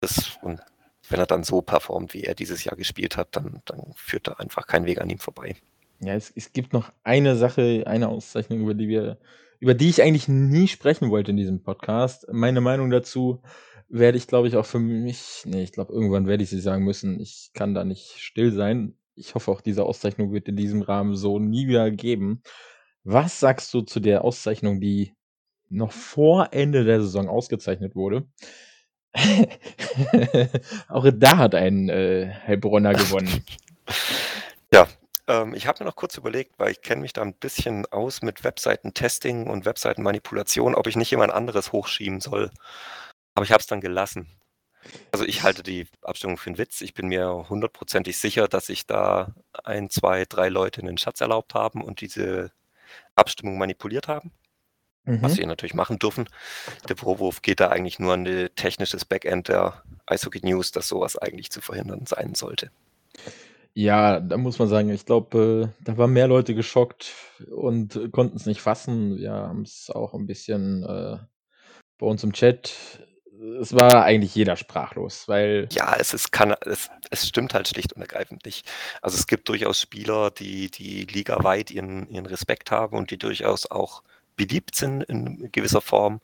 Speaker 2: Das und wenn er dann so performt, wie er dieses Jahr gespielt hat, dann dann führt da einfach kein Weg an ihm vorbei.
Speaker 1: Ja, es es gibt noch eine Sache, eine Auszeichnung, über die wir über die ich eigentlich nie sprechen wollte in diesem Podcast. Meine Meinung dazu werde ich, glaube ich, auch für mich ne, ich glaube, irgendwann werde ich sie sagen müssen. Ich kann da nicht still sein. Ich hoffe auch, diese Auszeichnung wird in diesem Rahmen so nie wieder geben. Was sagst du zu der Auszeichnung, die noch vor Ende der Saison ausgezeichnet wurde? Auch da hat ein, äh, Heilbronner gewonnen.
Speaker 2: Ja, ähm, ich habe mir noch kurz überlegt, weil ich kenne mich da 'n bisschen aus mit Webseiten-Testing und Webseitenmanipulation, ob ich nicht jemand anderes hochschieben soll. Aber ich habe es dann gelassen. Also, ich halte die Abstimmung für 'n Witz. Ich bin mir hundertprozentig sicher, dass sich da 1, 2, 3 Leute 'nen Scherz erlaubt haben und diese Abstimmung manipuliert haben. Was
Speaker 1: Mhm.
Speaker 2: sie natürlich machen dürfen. Der Vorwurf geht da eigentlich nur an die technisches Backend der Eishockey News, dass so was eigentlich zu verhindern sein sollte.
Speaker 1: Ja, da muss man sagen, ich glaube, äh, da waren mehr Leute geschockt und konnten's nicht fassen. Wir haben's auch 'n bisschen, äh, bei uns im Chat es war eigentlich jeder sprachlos, weil
Speaker 2: Ja, es ist kann es es stimmt halt schlicht und ergreifend nicht. Also, es gibt durchaus Spieler, die die ligaweit ihren ihren Respekt haben und die durchaus auch beliebt sind in gewisser Form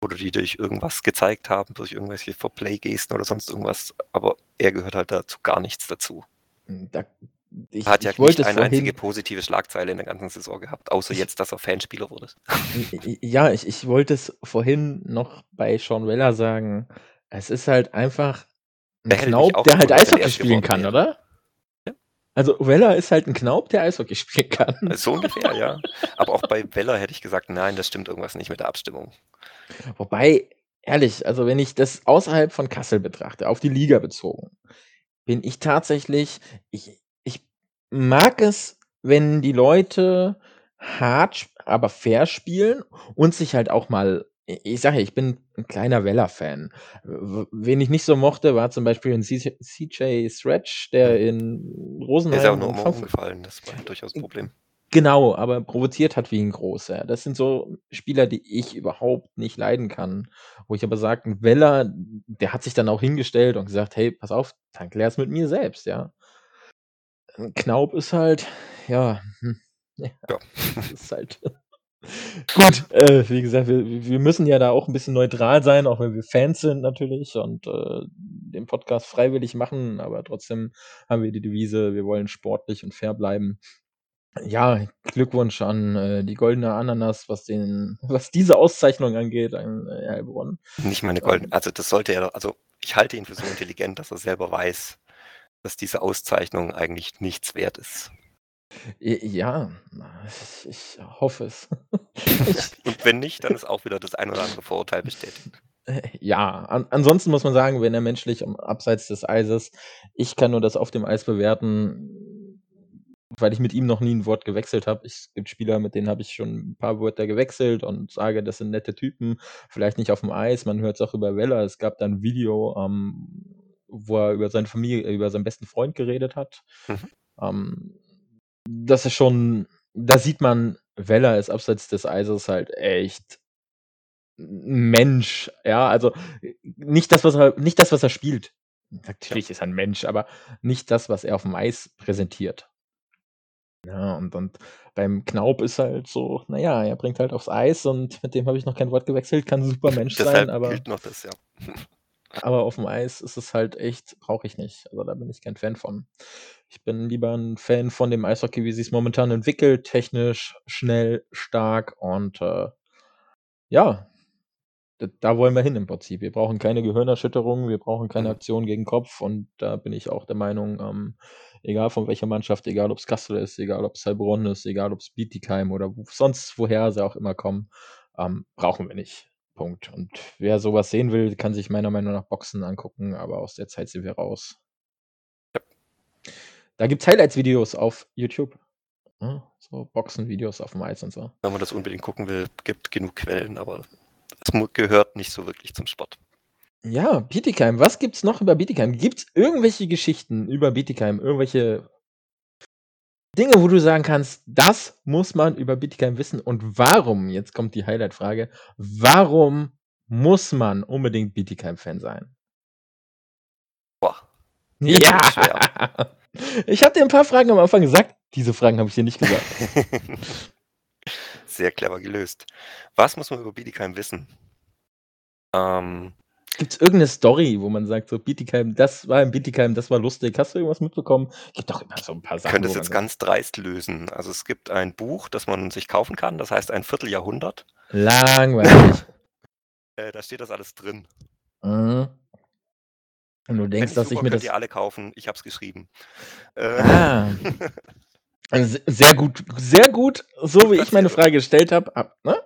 Speaker 2: oder die durch irgendwas gezeigt haben, durch irgendwelche Fair-Play-Gesten oder sonst irgendwas, aber er gehört halt dazu gar nichts dazu.
Speaker 1: Da ich
Speaker 2: hat ja
Speaker 1: ich
Speaker 2: nicht eine einzige
Speaker 1: vorhin
Speaker 2: positive Schlagzeile in der ganzen Saison gehabt, außer
Speaker 1: Ich
Speaker 2: jetzt, dass er Fanspieler wurde.
Speaker 1: Ja, ich ich wollte es vorhin noch bei Sean Weller sagen. Es ist halt einfach 'n
Speaker 2: Der
Speaker 1: Knaub, der halt Eishockey spielen kann,
Speaker 2: wäre.
Speaker 1: oder?
Speaker 2: Ja.
Speaker 1: Also, Weller ist halt 'n Knaub, der Eishockey spielen kann.
Speaker 2: So ungefähr, ja. Aber auch bei Weller hätte ich gesagt: „Nein, da stimmt irgendwas nicht mit der Abstimmung.“
Speaker 1: Wobei, ehrlich, also, wenn ich das außerhalb von Kassel betrachte, auf die Liga bezogen, bin ich tatsächlich ich ich mag es, wenn die Leute hart, aber fair spielen und sich halt auch mal ich sage ja, ich bin 'n kleiner Weller-Fan. Wen ich nicht so mochte, war zum Beispiel 'n CJ Stretch, der in
Speaker 2: Der ist ja auch
Speaker 1: Rosenheim
Speaker 2: nur
Speaker 1: Frankfurt
Speaker 2: umgefallen, das war durchaus 'n Problem.
Speaker 1: Genau, aber provoziert hat wie 'n Großer. Das sind so Spieler, die ich überhaupt nicht leiden kann, wo ich aber sage, 'n Weller, der hat sich dann auch hingestellt und gesagt: „Hey, pass auf, dann klär's mit mir selbst“, ja? Knaub ist halt, ja, hm, ja,
Speaker 2: Ja.
Speaker 1: ist halt gut, äh, wie gesagt, wir wir müssen ja da auch 'n bisschen neutral sein, auch wenn wir Fans sind natürlich und, äh, den Podcast freiwillig machen, aber trotzdem haben wir die Devise, wir wollen sportlich und fair bleiben. Ja, Glückwunsch an, äh, die Goldene Ananas, was den was diese Auszeichnung angeht, an, äh, Heilbronn.
Speaker 2: Nicht 'ne golden
Speaker 1: Ähm
Speaker 2: also, das sollte er doch also, ich halte ihn für so intelligent, dass er selber weiß, dass diese Auszeichnung eigentlich nichts wert ist.
Speaker 1: Ja, ich hoffe es.
Speaker 2: Und wenn nicht, dann ist auch wieder das ein oder andere Vorurteil bestätigt.
Speaker 1: Ja, an ansonsten muss man sagen, wenn er menschlich am abseits des Eises ich kann nur das auf dem Eis bewerten, weil ich mit ihm noch nie 'n Wort gewechselt habe. Es gibt Spieler, mit denen habe ich schon 'n paar Wörter gewechselt und sage, das sind nette Typen, vielleicht nicht aufm Eis. Man hört's auch über Weller. Es gab da 'n Video, ähm, wo er über seine Familie über seinen besten Freund geredet hat.
Speaker 2: Mhm.
Speaker 1: Ähm, das ist schon da sieht man, Weller ist abseits des Eises halt echt Mensch, ja, also, nicht das, was er nicht das, was er spielt. Natürlich ist er 'n Mensch, aber nicht das, was er aufm Eis präsentiert. Ja, und und beim Knaub ist halt so, na ja, er bringt halt aufs Eis und mit dem habe ich noch kein Wort gewechselt, kann 'n super Mensch sein, aber
Speaker 2: gilt noch das, ja.
Speaker 1: aber aufm Eis ist es halt echt brauche ich nicht. Also, da bin ich kein Fan von. Ich bin lieber 'n Fan von dem Eishockey, wie sich's momentan entwickelt, technisch, schnell, stark und, äh, ja, da wollen wir hin im Prinzip. Wir brauchen keine Gehirnerschütterung, wir brauchen keine
Speaker 2: Mhm.
Speaker 1: Aktion gegen Kopf und da bin ich auch der Meinung, ähm, egal von welcher Mannschaft, egal ob's Kassel ist, egal ob's Heilbronn ist, egal ob's Bietigheim oder sonst woher sie auch immer kommen, ähm, brauchen wir nicht. Punkt. Und wer so was sehen will, kann sich meiner Meinung nach Boxen angucken, aber aus der Zeit sind wir raus.
Speaker 2: Ja.
Speaker 1: Da gibt's Highlights-Videos auf YouTube, ne? So Boxenvideos aufm Eis und so.
Speaker 2: Wenn man das unbedingt gucken will, gibt genug Quellen, aber es gehört nicht so wirklich zum Sport.
Speaker 1: Ja, Bietigheim. Was gibt's noch über Bietigheim? Gibt's irgendwelche Geschichten über Bietigheim, irgendwelche Dinge, wo du sagen kannst: „Das muss man über Bietigheim wissen“, und warum jetzt kommt die Highlight-Frage, warum muss man unbedingt Bietigheim-Fan sein?
Speaker 2: Boah,
Speaker 1: Ja. Ich habe dir 'n paar Fragen am Anfang gesagt. Diese Fragen habe ich dir nicht gesagt.
Speaker 2: Sehr clever gelöst. Was muss man über Bietigheim wissen? Ähm
Speaker 1: Gibt's irgend 'ne Story, wo man sagt, so Bietigheim, das war in Bietigheim, das war lustig. Hast du irgendwas mitbekommen? Gibt doch immer so 'n paar
Speaker 2: Ich
Speaker 1: Sachen,
Speaker 2: könnte
Speaker 1: wo
Speaker 2: es jetzt ganz dreist lösen. Also, es gibt ein Buch, das man sich kaufen kann, das heißt „Ein Vierteljahrhundert“.
Speaker 1: Langweilig.
Speaker 2: Äh, da steht das alles drin.
Speaker 1: Mhm. Und du denkst,
Speaker 2: ich
Speaker 1: dass ich
Speaker 2: super,
Speaker 1: mir
Speaker 2: könnt
Speaker 1: das
Speaker 2: ihr alle kaufen. Ich habe es geschrieben. Äh
Speaker 1: Ah. Also, se sehr gut sehr gut, so wie ich meine? Frage gestellt habe, ab ne?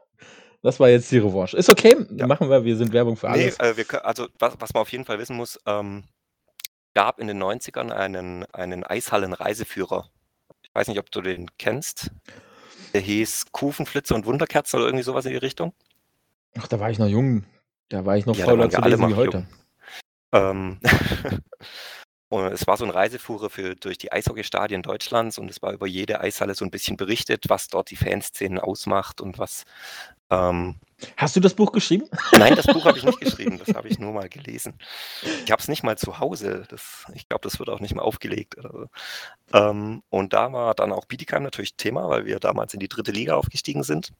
Speaker 1: Das war jetzt die Revanche. Ist okay,
Speaker 2: Ja.
Speaker 1: machen wir. Wir sind Werbung für alles.
Speaker 2: äh, wir also, was was man auf jeden Fall wissen muss, ähm, gab in den 90ern einen einen Eishallen-Reiseführer. Ich weiß nicht, ob du den kennst. Der hieß „Kufenflitzer und Wunderkerzen“ oder irgendwie so was in die Richtung.
Speaker 1: Ach, da war ich noch jung. Da war ich noch
Speaker 2: Ja,
Speaker 1: fauler zu lesen wie heute.
Speaker 2: Ähm, und es war so 'n Reiseführer für durch die Eishockeystadien Deutschlands und es war über jede Eishalle so 'n bisschen berichtet, was dort die Fanszenen ausmacht und was, ähm,
Speaker 1: Hast du das Buch geschrieben?
Speaker 2: Nein, das Buch habe ich nicht geschrieben, das habe ich nur mal gelesen. Ich habe es nicht mal zu Hause, das ich glaube, das wird auch nicht mal aufgelegt oder so. Ähm, und da war dann auch Bietigheim natürlich Thema, weil wir damals in die dritte Liga aufgestiegen sind.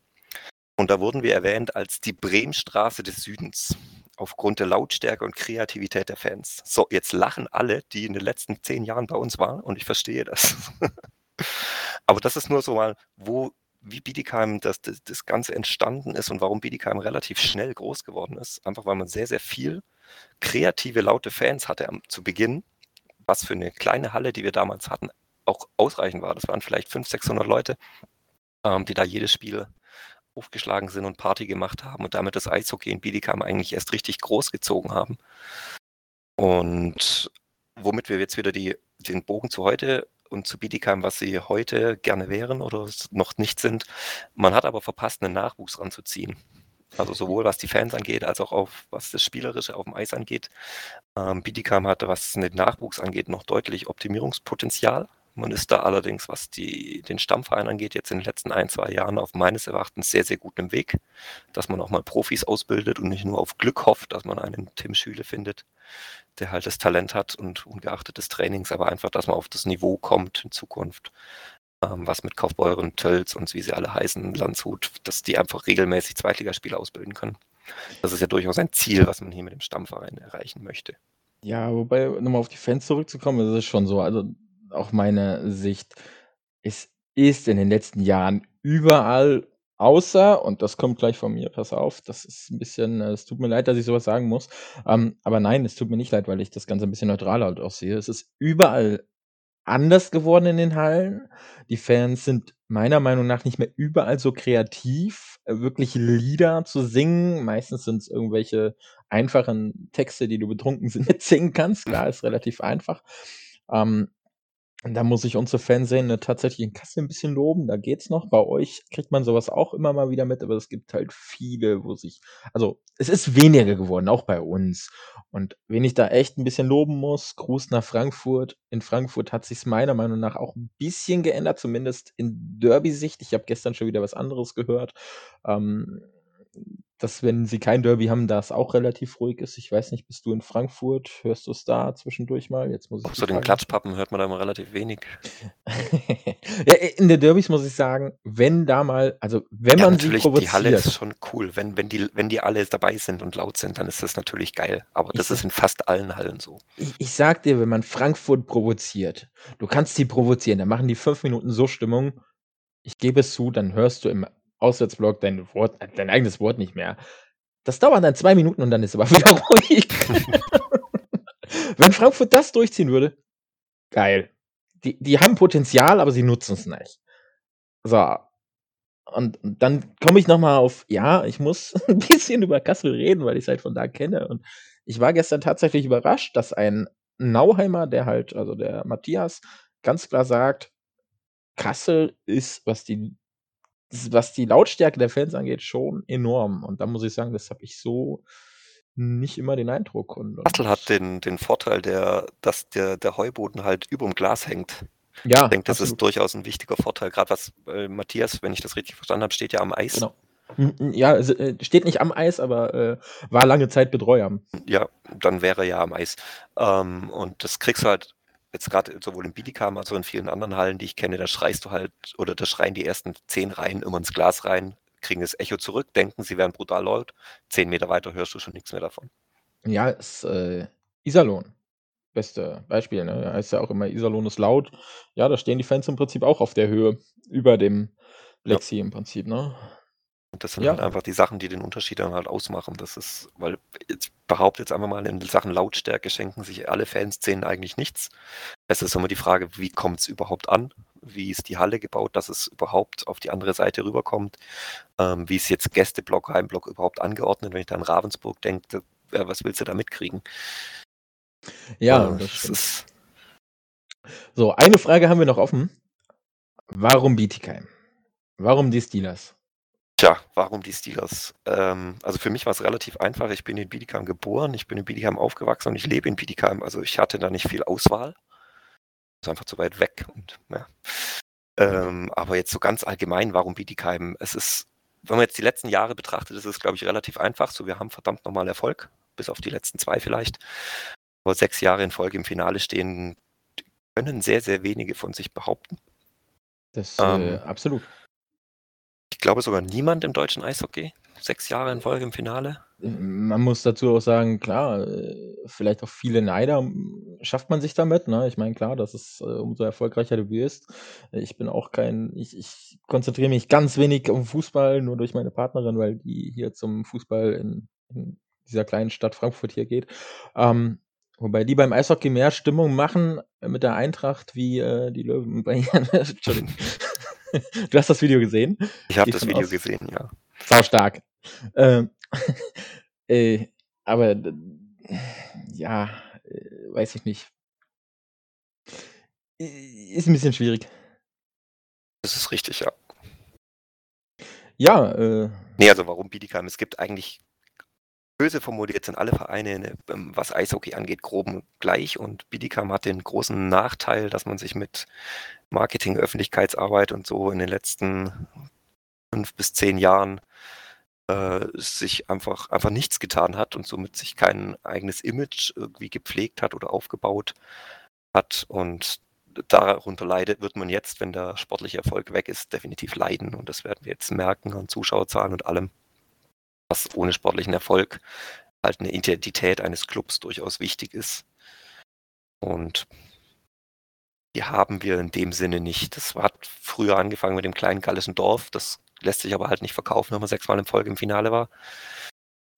Speaker 2: Und da wurden wir erwähnt als die Bremenstraße des Südens aufgrund der Lautstärke und Kreativität der Fans. So, jetzt lachen alle, die in den letzten zehn Jahren bei uns waren und ich verstehe das. Aber das ist nur so mal, wo wie Bietigheim das, das, das Ganze entstanden ist und warum Bietigheim relativ schnell groß geworden ist. Einfach weil man sehr, sehr viel kreative, laute Fans hatte am, zu Beginn, was für eine kleine Halle, die wir damals hatten, auch ausreichend war. Das waren vielleicht 500, 600 Leute, ähm, die da jedes Spiel aufgeschlagen sind und Party gemacht haben und damit das Eishockey in Bietigheim eigentlich erst richtig groß gezogen haben. Und womit wir jetzt wieder die, den Bogen zu heute und zu Bietigheim, was sie heute gerne wären oder noch nicht sind. Man hat aber verpasst, einen Nachwuchs ranzuziehen. Also sowohl was die Fans angeht, als auch auf, was das Spielerische auf dem Eis angeht. Ähm, Bietigheim hatte, was den Nachwuchs angeht, noch deutlich Optimierungspotenzial. Man ist da allerdings, was die, den Stammverein angeht, jetzt in den letzten ein, zwei Jahren auf meines Erachtens sehr, sehr gutem Weg, dass man auch mal Profis ausbildet und nicht nur auf Glück hofft, dass man einen Tim Schüle findet, der halt das Talent hat und ungeachtet des Trainings, aber einfach, dass man auf das Niveau kommt in Zukunft, ähm, was mit Kaufbeuren, Tölz und wie sie alle heißen, Landshut, dass die einfach regelmäßig Zweitligaspieler ausbilden können. Das ist ja durchaus ein Ziel, was man hier mit dem Stammverein erreichen möchte.
Speaker 1: Ja, wobei, nochmal auf die Fans zurückzukommen, das ist schon so, also auch meine Sicht, es ist in den letzten Jahren überall Außer, und das kommt gleich von mir, pass auf, das ist ein bisschen äh, es tut mir leid, dass ich sowas sagen muss. Ähm, aber nein, es tut mir nicht leid, weil ich das Ganze ein bisschen neutraler halt auch sehe. Es ist überall anders geworden in den Hallen. Die Fans sind meiner Meinung nach nicht mehr überall so kreativ, äh, wirklich Lieder zu singen. Meistens sind es irgendwelche einfachen Texte, die du betrunken mitsingen kannst. Klar, ist relativ einfach. Ähm und da muss ich unsere Fanszene tatsächlich in Kassel ein bisschen loben, da geht's noch. Bei euch kriegt man sowas auch immer mal wieder mit, aber es gibt halt viele, wo sich also, es ist weniger geworden, auch bei uns. Und wen ich da echt ein bisschen loben muss, Gruß nach Frankfurt. In Frankfurt hat sich's meiner Meinung nach auch ein bisschen geändert, zumindest in Derby-Sicht. Ich habe gestern schon wieder was anderes gehört. Ähm dass, wenn sie kein Derby haben, da es auch relativ ruhig ist. Ich weiß nicht, bist du in Frankfurt? Hörst du es da zwischendurch mal? Jetzt muss ich
Speaker 2: Außer den Klatschpappen hört man da immer relativ wenig.
Speaker 1: ja, in der Derbys muss ich sagen, wenn da mal, also wenn ja, man sie provoziert.
Speaker 2: Die Halle ist schon cool. Wenn, wenn, die, wenn die alle dabei sind und laut sind, dann ist das natürlich geil. Aber das ich ist in fast allen Hallen so.
Speaker 1: Ich, ich sag dir, wenn man Frankfurt provoziert, du kannst sie provozieren, dann machen die fünf Minuten so Stimmung. Ich gebe es zu, dann hörst du im Auswärtsblock dein Wort, dein eigenes Wort nicht mehr. Das dauert dann zwei Minuten und dann ist aber wieder ruhig. Wenn Frankfurt das durchziehen würde, geil. Die, die haben Potenzial, aber sie nutzen es nicht. So. Und, und dann komme ich nochmal auf, ja, ich muss ein bisschen über Kassel reden, weil ich es halt von da kenne. Und ich war gestern tatsächlich überrascht, dass ein Nauheimer, der halt, also der Matthias, ganz klar sagt, Kassel ist, was die was die Lautstärke der Fans angeht, schon enorm. Und da muss ich sagen, das habe ich so nicht immer den Eindruck. Und,
Speaker 2: und hat den, den Vorteil, der, dass der, der Heuboden halt über dem Glas hängt.
Speaker 1: Ja,
Speaker 2: ich denke, das absolut. ist durchaus ein wichtiger Vorteil. Gerade was äh, Matthias, wenn ich das richtig verstanden habe, steht ja am Eis. Genau.
Speaker 1: Ja, äh, steht nicht am Eis, aber äh, war lange Zeit Betreuer.
Speaker 2: Ja, dann wäre er ja am Eis. Ähm, und das kriegst du halt jetzt gerade sowohl im Bietigheim als auch in vielen anderen Hallen, die ich kenne, da schreist du halt, oder da schreien die ersten zehn Reihen immer ins Glas rein, kriegen das Echo zurück, denken, sie wären brutal laut. Zehn Meter weiter hörst du schon nichts mehr davon.
Speaker 1: Ja, ist äh, Iserlohn. Beste Beispiel, ne? Da heißt ja auch immer, Iserlohn ist laut. Ja, da stehen die Fans im Prinzip auch auf der Höhe über dem Plexi ja. im Prinzip, ne?
Speaker 2: Und das sind ja. halt einfach die Sachen, die den Unterschied dann halt ausmachen. Das ist, weil jetzt behaupte jetzt einfach mal, in Sachen Lautstärke schenken sich alle Fanszenen eigentlich nichts. Es ist immer die Frage, wie kommt es überhaupt an? Wie ist die Halle gebaut, dass es überhaupt auf die andere Seite rüberkommt? Ähm, wie ist jetzt Gästeblock, Heimblock überhaupt angeordnet? Wenn ich da an Ravensburg denke, ja, was willst du da mitkriegen?
Speaker 1: Ja, äh, das ist. So, eine Frage haben wir noch offen. Warum Bietigheim? Warum die Steelers?
Speaker 2: Tja, warum die Steelers? Ähm, also für mich war es relativ einfach. Ich bin in Bietigheim geboren, ich bin in Bietigheim aufgewachsen und ich lebe in Bietigheim. Also ich hatte da nicht viel Auswahl. Ist einfach zu weit weg und ja. Ähm, aber jetzt so ganz allgemein, warum Bietigheim? Es ist wenn man jetzt die letzten Jahre betrachtet, ist es, glaube ich, relativ einfach. So, wir haben verdammt nochmal Erfolg, bis auf die letzten zwei vielleicht. Aber sechs Jahre in Folge im Finale stehen, können sehr, sehr wenige von sich behaupten.
Speaker 1: Das ähm, äh, absolut.
Speaker 2: Ich glaube sogar niemand im deutschen Eishockey. Sechs Jahre in Folge im Finale.
Speaker 1: Man muss dazu auch sagen, klar, äh, vielleicht auch viele Neider schafft man sich damit. Ne? Ich meine, klar, das ist äh, umso erfolgreicher du wirst. Ich bin auch kein, ich, ich konzentriere mich ganz wenig um Fußball, nur durch meine Partnerin, weil die hier zum Fußball in, in dieser kleinen Stadt Frankfurt hier geht. Ähm, wobei die beim Eishockey mehr Stimmung machen mit der Eintracht wie äh, die Löwen bei Entschuldigung. Du hast das Video gesehen?
Speaker 2: Ich habe das Video aus. gesehen, ja.
Speaker 1: Sau stark. Ähm, äh, aber ja, äh, weiß ich nicht. Ist ein bisschen schwierig.
Speaker 2: Das ist richtig, ja.
Speaker 1: Ja, äh.
Speaker 2: Nee, also warum Bietigheim? Es gibt eigentlich böse formuliert sind alle Vereine, ne, ähm, was Eishockey angeht, groben gleich und Bietigheim hat den großen Nachteil, dass man sich mit Marketing, Öffentlichkeitsarbeit und so in den letzten fünf bis zehn Jahren äh, sich einfach, einfach nichts getan hat und somit sich kein eigenes Image irgendwie gepflegt hat oder aufgebaut hat. Und darunter leidet, wird man jetzt, wenn der sportliche Erfolg weg ist, definitiv leiden. Und das werden wir jetzt merken an Zuschauerzahlen und allem, dass ohne sportlichen Erfolg halt eine Identität eines Clubs durchaus wichtig ist. Und die haben wir in dem Sinne nicht. Das hat früher angefangen mit dem kleinen gallischen Dorf. Das lässt sich aber halt nicht verkaufen, wenn man sechsmal in Folge im Finale war.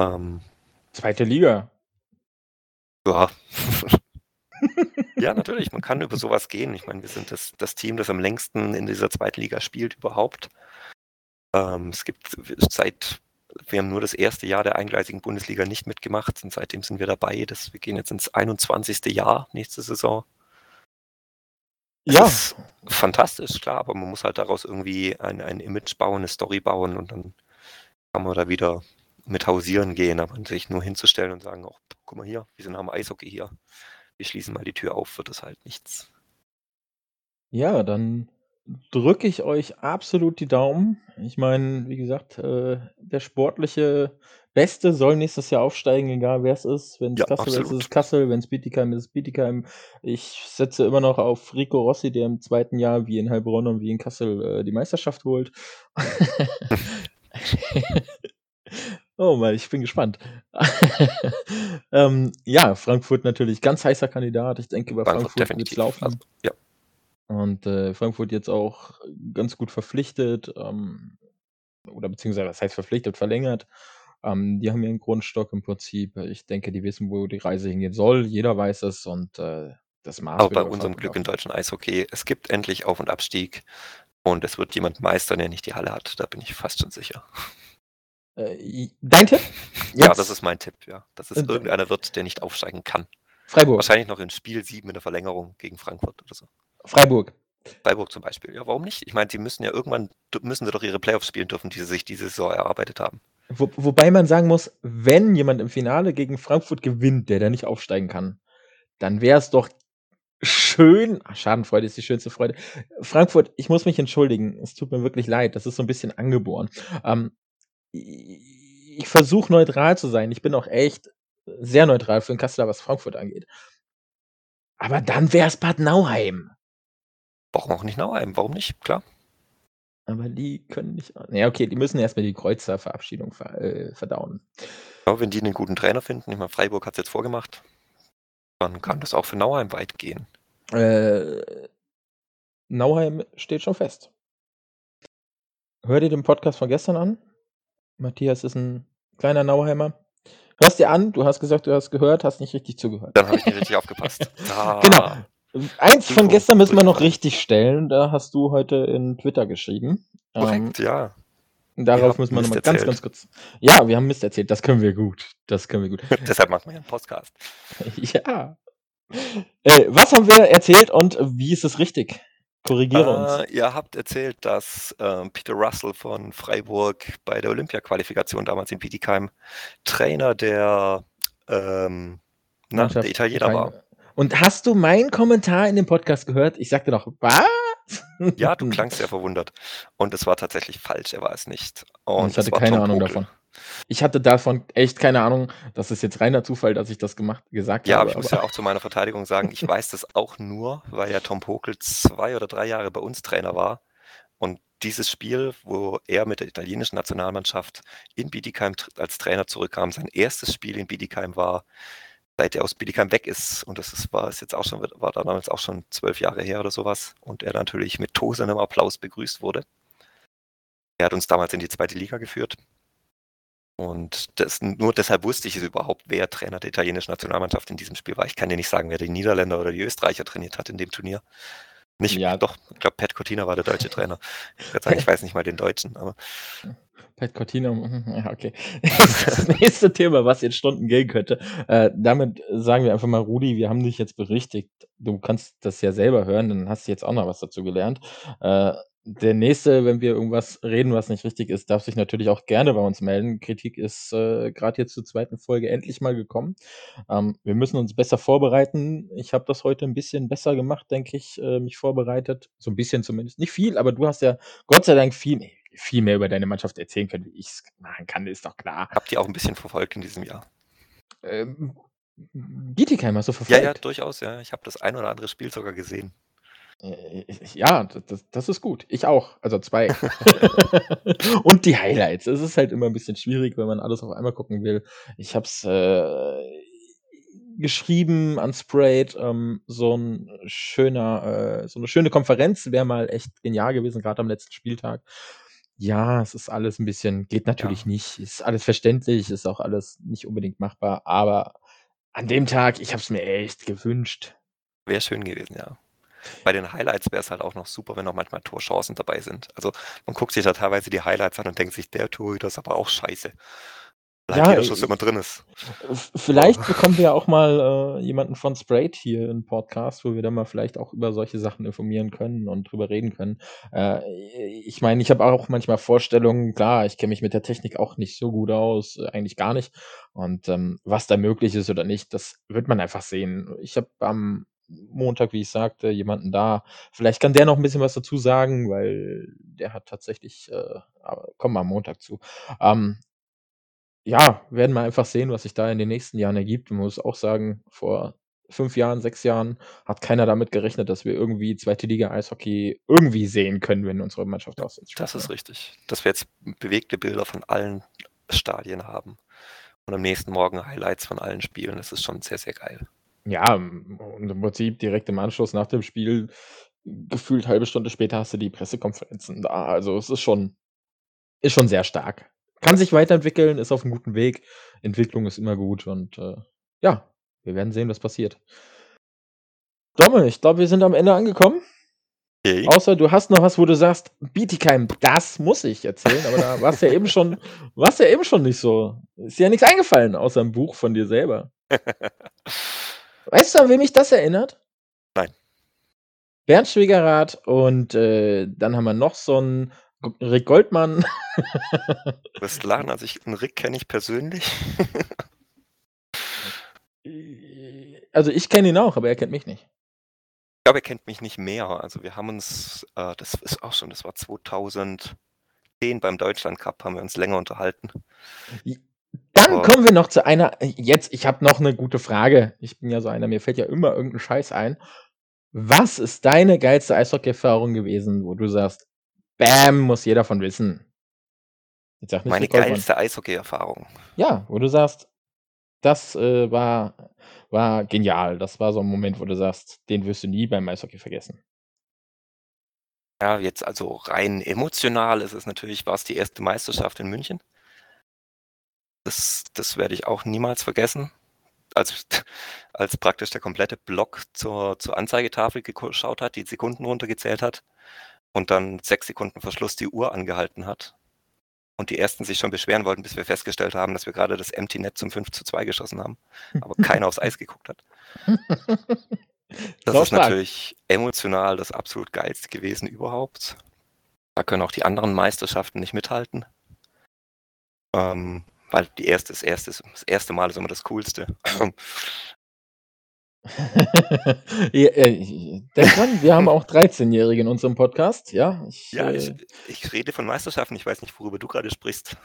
Speaker 1: Ähm, Zweite Liga.
Speaker 2: Ja. ja, natürlich. Man kann über sowas gehen. Ich meine, wir sind das, das Team, das am längsten in dieser zweiten Liga spielt überhaupt. Ähm, es gibt seit, wir haben nur das erste Jahr der eingleisigen Bundesliga nicht mitgemacht und seitdem sind wir dabei. Das, wir gehen jetzt ins 21. Jahr nächste Saison. Ja. ist fantastisch, klar, aber man muss halt daraus irgendwie ein, ein Image bauen, eine Story bauen und dann kann man da wieder mit hausieren gehen, aber sich nur hinzustellen und sagen, oh, guck mal hier, wir sind am Eishockey hier, wir schließen mal die Tür auf, wird das halt nichts.
Speaker 1: Ja, dann drücke ich euch absolut die Daumen. Ich meine, wie gesagt, äh, der sportliche Beste soll nächstes Jahr aufsteigen, egal wer es ist. Wenn es
Speaker 2: Ja,
Speaker 1: Kassel ist, ist
Speaker 2: absolut.
Speaker 1: es Kassel. Wenn es Bietigheim ist, es Bietigheim. Ich setze immer noch auf Rico Rossi, der im zweiten Jahr wie in Heilbronn und wie in Kassel äh, die Meisterschaft holt. Oh Mann, ich bin gespannt. ähm, ja, Frankfurt natürlich ganz heißer Kandidat. Ich denke, bei Frankfurt, Frankfurt wird es laufen. Also,
Speaker 2: ja.
Speaker 1: Und äh, Frankfurt jetzt auch ganz gut verpflichtet, ähm, oder beziehungsweise das heißt verpflichtet, verlängert. Ähm, die haben ihren Grundstock im Prinzip. Ich denke, die wissen, wo die Reise hingehen soll. Jeder weiß es und äh, das Maß
Speaker 2: Aber bei unserem Glück im deutschen Eishockey, es gibt endlich Auf- und Abstieg und es wird jemand meistern, der nicht die Halle hat. Da bin ich fast schon sicher.
Speaker 1: Äh, dein Tipp?
Speaker 2: Jetzt? Ja, das ist mein Tipp, ja. Dass es äh, irgendeiner wird, der nicht aufsteigen kann.
Speaker 1: Freiburg.
Speaker 2: Wahrscheinlich noch in Spiel 7 in der Verlängerung gegen Frankfurt oder so.
Speaker 1: Freiburg.
Speaker 2: Freiburg zum Beispiel. Ja, warum nicht? Ich meine, sie müssen ja irgendwann, müssen sie doch ihre Playoffs spielen dürfen, die sie sich diese Saison erarbeitet haben.
Speaker 1: Wo, wobei man sagen muss, wenn jemand im Finale gegen Frankfurt gewinnt, der da nicht aufsteigen kann, dann wäre es doch schön. Ach, Schadenfreude ist die schönste Freude. Frankfurt, ich muss mich entschuldigen. Es tut mir wirklich leid. Das ist so ein bisschen angeboren. Ähm, ich versuche neutral zu sein. Ich bin auch echt sehr neutral für den Kasseler, was Frankfurt angeht. Aber dann wäre es Bad Nauheim.
Speaker 2: Warum auch nicht Nauheim? Warum nicht? Klar.
Speaker 1: Aber die können nicht. Ja, okay, die müssen erstmal die Kreuzer-Verabschiedung ver äh, verdauen.
Speaker 2: Ja, wenn die einen guten Trainer finden, ich meine, Freiburg hat es jetzt vorgemacht, dann kann das auch für Nauheim weit gehen.
Speaker 1: Äh, Nauheim steht schon fest. Hör dir den Podcast von gestern an. Matthias ist ein kleiner Nauheimer. Hörst dir an, du hast gesagt, du hast gehört, hast nicht richtig zugehört.
Speaker 2: Dann habe ich nicht richtig aufgepasst.
Speaker 1: Ah. Genau. Eins von gestern müssen wir noch richtig stellen. Da hast du heute in Twitter geschrieben.
Speaker 2: Korrekt, ähm, ja.
Speaker 1: Darauf müssen wir nochmal ganz, ganz kurz. Ja, wir haben Mist erzählt. Das können wir gut. Das können wir gut.
Speaker 2: Deshalb machen wir einen Podcast.
Speaker 1: ja. Äh, was haben wir erzählt und wie ist es richtig? Korrigiere uns.
Speaker 2: Äh, ihr habt erzählt, dass äh, Peter Russell von Freiburg bei der Olympia-Qualifikation damals in Bietigheim Trainer der, ähm, na, der Italiener war.
Speaker 1: Und hast du meinen Kommentar in dem Podcast gehört? Ich sagte doch, was?
Speaker 2: Ja, du klangst sehr verwundert. Und es war tatsächlich falsch, er war es nicht.
Speaker 1: Und ich hatte keine
Speaker 2: Tom
Speaker 1: Ahnung
Speaker 2: Pokel.
Speaker 1: davon. Ich hatte davon echt keine Ahnung. Das ist jetzt reiner Zufall, dass ich das gemacht gesagt
Speaker 2: Ja, aber
Speaker 1: habe,
Speaker 2: ich muss
Speaker 1: aber
Speaker 2: ja auch zu meiner Verteidigung sagen, ich weiß das auch nur, weil ja Tom Pokel 2 oder 3 Jahre bei uns Trainer war. Und dieses Spiel, wo er mit der italienischen Nationalmannschaft in Bietigheim als Trainer zurückkam, sein erstes Spiel in Bietigheim war, seit er aus Bietigheim weg ist. Und das ist, war es jetzt auch schon, war damals auch schon zwölf Jahre her oder sowas. Und er natürlich mit tosendem Applaus begrüßt wurde. Er hat uns damals in die zweite Liga geführt. Und das, nur deshalb wusste ich es überhaupt, wer Trainer der italienischen Nationalmannschaft in diesem Spiel war. Ich kann dir nicht sagen, wer die Niederländer oder die Österreicher trainiert hat in dem Turnier. Nicht,
Speaker 1: Ja.
Speaker 2: doch, ich glaube, Pat Cortina war der deutsche Trainer. Ich würde sagen, ich weiß nicht mal den Deutschen, aber
Speaker 1: Pat Cortina, ja, okay. Das nächste Thema, was jetzt Stunden gehen könnte. Äh, damit sagen wir einfach mal, Rudi, wir haben dich jetzt berichtigt. Du kannst das ja selber hören, dann hast du jetzt auch noch was dazu gelernt. Äh, der nächste, wenn wir irgendwas reden, was nicht richtig ist, darf sich natürlich auch gerne bei uns melden. Kritik ist äh, gerade jetzt zur zweiten Folge endlich mal gekommen. Ähm, wir müssen uns besser vorbereiten. Ich habe das heute ein bisschen besser gemacht, denke ich, äh, mich vorbereitet. So ein bisschen zumindest. Nicht viel, aber du hast ja Gott sei Dank viel, viel mehr über deine Mannschaft erzählen können, wie ich es machen kann, ist doch klar.
Speaker 2: habt ihr auch ein bisschen verfolgt in diesem Jahr?
Speaker 1: Ähm, Bietigheim hast du
Speaker 2: Ja,
Speaker 1: verfolgt?
Speaker 2: ja, durchaus, ja. Ich habe das ein oder andere Spiel sogar gesehen.
Speaker 1: Äh, Ja, das, das ist gut. Ich auch. Also zwei. Und die Highlights. Es ist halt immer ein bisschen schwierig, wenn man alles auf einmal gucken will. Ich habe es äh, geschrieben an Sprayed. Ähm, so ein schöner, äh, so eine schöne Konferenz wäre mal echt genial gewesen, gerade am letzten Spieltag. Ja, es ist alles ein bisschen, geht natürlich
Speaker 2: Ja.
Speaker 1: nicht. Ist alles verständlich, ist auch alles nicht unbedingt machbar. Aber an dem Tag, ich habe es mir echt gewünscht.
Speaker 2: Wäre schön gewesen, ja. Bei den Highlights wäre es halt auch noch super, wenn auch manchmal Torchancen dabei sind. Also man guckt sich da teilweise die Highlights an und denkt sich, der Torhüter ist aber auch scheiße.
Speaker 1: Ja,
Speaker 2: jeder Schuss immer drin ist.
Speaker 1: Vielleicht bekommen wir auch mal äh, jemanden von Sprayed hier in Podcast, wo wir dann mal vielleicht auch über solche Sachen informieren können und drüber reden können. Äh, ich meine, ich habe auch manchmal Vorstellungen, klar, ich kenne mich mit der Technik auch nicht so gut aus, eigentlich gar nicht. Und ähm, was da möglich ist oder nicht, das wird man einfach sehen. Ich habe am Montag, wie ich sagte, jemanden da. Vielleicht kann der noch ein bisschen was dazu sagen, weil der hat tatsächlich, äh, aber kommen wir am Montag zu. Ähm, ja, werden wir einfach sehen, was sich da in den nächsten Jahren ergibt. Man muss auch sagen, vor 5 Jahren, 6 Jahren hat keiner damit gerechnet, dass wir irgendwie zweite Liga Eishockey irgendwie sehen können, wenn unsere Mannschaft auswärts
Speaker 2: Das
Speaker 1: spielt,
Speaker 2: ist
Speaker 1: ne?
Speaker 2: richtig. Dass wir jetzt bewegte Bilder von allen Stadien haben. Und am nächsten Morgen Highlights von allen Spielen. Das ist schon sehr, sehr geil.
Speaker 1: Ja, und im Prinzip direkt im Anschluss nach dem Spiel, gefühlt halbe Stunde später hast du die Pressekonferenzen da. Also, es ist schon ist schon sehr stark. Kann sich weiterentwickeln, ist auf 'm guten Weg. Entwicklung ist immer gut und, äh, ja, wir werden sehen, was passiert. Domme, ich glaube, wir sind am Ende angekommen.
Speaker 2: Okay.
Speaker 1: Außer du hast noch was, wo du sagst: „Bietigheim, das muss ich erzählen“, aber da warst ja eben schon warst ja eben schon nicht so ist dir ja nix eingefallen außer 'n Buch von dir selber. Weißt du, an wen mich das erinnert?
Speaker 2: Nein.
Speaker 1: Bernd Schwiegerath und, äh, dann haben wir noch so 'n G Rick Goldmann.
Speaker 2: Du wirst lachen, also ich 'n Rick kenne ich persönlich.
Speaker 1: Also, ich kenne ihn auch, aber er kennt mich nicht.
Speaker 2: Ich glaube, er kennt mich nicht mehr. Also, wir haben uns, äh, das ist auch schon das war 2010 beim Deutschland Cup haben wir uns länger unterhalten.
Speaker 1: Dann
Speaker 2: Aber
Speaker 1: kommen wir noch zu einer jetzt ich habe noch 'ne gute Frage. Ich bin ja so einer, mir fällt ja immer irgend 'n Scheiß ein. Was ist deine geilste Eishockey-Erfahrung gewesen, wo du sagst: „Bäm, muss jeder von wissen?“ Jetzt sag nicht
Speaker 2: meine geilste Eishockey-Erfahrung.
Speaker 1: Ja, wo du sagst, das, äh, war war genial. Das war so 'n Moment, wo du sagst, den wirst du nie beim Eishockey vergessen.
Speaker 2: Ja, jetzt also rein emotional ist es natürlich war's die erste Meisterschaft in München. Das das werde ich auch niemals vergessen. Als als praktisch der komplette Block zur zur Anzeigetafel geschaut hat, die Sekunden runtergezählt hat und dann 6 Sekunden vor Schluss die Uhr angehalten hat und die Ersten sich schon beschweren wollten, bis wir festgestellt haben, dass wir grade das Empty Net zum 5:2 geschossen haben, aber keiner aufs Eis geguckt hat. Das
Speaker 1: Sau
Speaker 2: ist
Speaker 1: stark.
Speaker 2: natürlich emotional das absolut Geilste gewesen überhaupt. Da können auch die anderen Meisterschaften nicht mithalten. Ähm, weil die erste das erste das erste Mal ist immer das Coolste.
Speaker 1: Ja, äh, wir haben auch 13-Jährige in unserem Podcast, ja? Ich,
Speaker 2: Ja, ich
Speaker 1: äh
Speaker 2: ich rede von Meisterschaften. Ich weiß nicht, worüber du grade sprichst.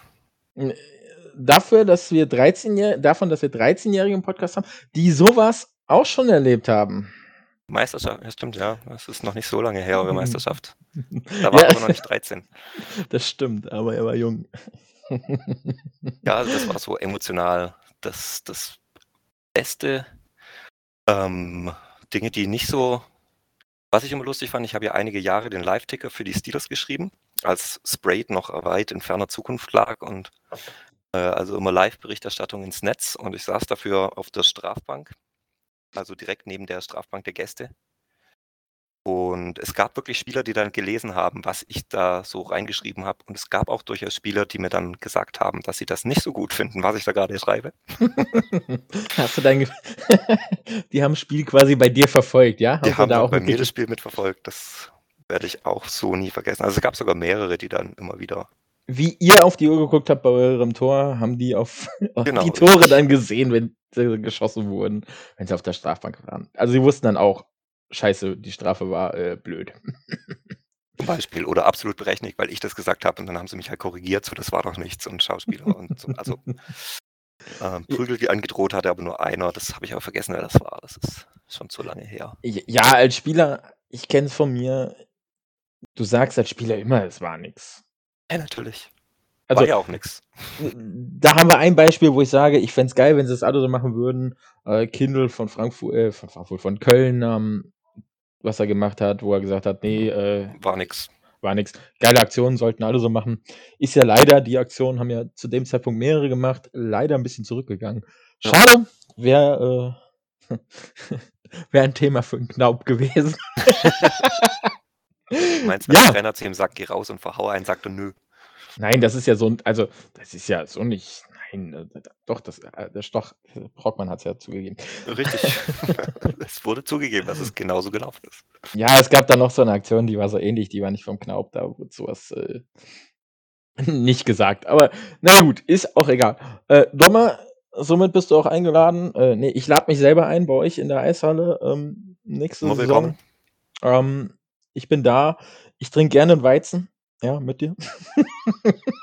Speaker 1: Dafür, dass wir 13-Jähr davon, dass wir 13-Jährige im Podcast haben, die so was auch schon erlebt haben.
Speaker 2: Meisterschaft, ja stimmt, ja. Das ist noch nicht so lange her, eure Meisterschaft. Da war
Speaker 1: Ja.
Speaker 2: er aber noch nicht 13.
Speaker 1: Das stimmt, aber er war jung.
Speaker 2: Ja, also das war so emotional das das Beste. Ähm, Dinge, die nicht so was ich immer lustig fand, ich habe ja einige Jahre den Live-Ticker für die Steelers geschrieben, als Sprague noch weit in ferner Zukunft lag und, äh, also immer Live-Berichterstattung ins Netz und ich saß dafür auf der Strafbank, also direkt neben der Strafbank der Gäste. Und es gab wirklich Spieler, die dann gelesen haben, was ich da so reingeschrieben habe. Und es gab auch durchaus Spieler, die mir dann gesagt haben, dass sie das nicht so gut finden, was ich da grade schreibe.
Speaker 1: Hast du dein Gef die haben das Spiel quasi bei dir verfolgt, ja?
Speaker 2: Die
Speaker 1: Hast du
Speaker 2: haben
Speaker 1: da auch
Speaker 2: bei mir das? Spiel mitverfolgt. Das werde ich auch so nie vergessen. Also, es gab sogar mehrere, die dann immer wieder
Speaker 1: Wie ihr auf die Uhr geguckt habt bei eurem Tor, haben die auf auf
Speaker 2: Genau,
Speaker 1: die Tore
Speaker 2: richtig.
Speaker 1: dann gesehen, wenn sie geschossen wurden, wenn sie auf der Strafbank waren. Also, sie wussten dann auch: „Scheiße, die Strafe war, äh, blöd.“
Speaker 2: Zum Beispiel oder absolut berechtigt, weil ich das gesagt habe und dann haben sie mich halt korrigiert, so: „Das war doch nichts“ und Schauspieler und so. Also, ähm, Prügel, die angedroht hatte aber nur einer. Das habe ich auch vergessen, wer das war. Das ist schon zu lange her.
Speaker 1: Ja, als Spieler ich kenne es von mir, du sagst als Spieler immer, es war nix.
Speaker 2: Ja, natürlich.
Speaker 1: Also,
Speaker 2: War ja auch nix.
Speaker 1: da haben wir ein Beispiel, wo ich sage, ich fände es geil, wenn sie das alle so machen würden. Äh, Kindl von Frankfu äh, von Frankfurt, von Köln, ähm, was er gemacht hat, wo er gesagt hat: „Ne, äh,
Speaker 2: War nix.
Speaker 1: war nix.“ Geile Aktion, sollten alle so machen. Ist ja leider die Aktion haben ja zu dem Zeitpunkt mehrere gemacht, leider 'n bisschen zurückgegangen. Schade, wäre, äh wäre ein Thema für 'n Knaub gewesen.
Speaker 2: Du meinst, der
Speaker 1: Ja.
Speaker 2: Trainer zu ihm sagt: „Geh raus und verhaue einen“, sagt er: „Nö.“
Speaker 1: Nein, das ist ja so also, das ist ja so nicht nein, äh, doch, das äh, der Stoch Brockmann hat's ja zugegeben.
Speaker 2: Richtig. Es wurde zugegeben, dass es genauso gelaufen ist.
Speaker 1: Ja, es gab da noch so 'ne Aktion, die war so ähnlich, die war nicht vom Knaub, da wurde so was, äh, nicht gesagt. Aber na gut, ist auch egal. Äh, Dommer, somit bist du auch eingeladen äh, ne, ich lade mich selber ein bei euch in der Eishalle, ähm, nächste
Speaker 2: Immer
Speaker 1: Saison. Ähm, ich bin da. Ich trinke gerne 'n Weizen, ja, mit dir.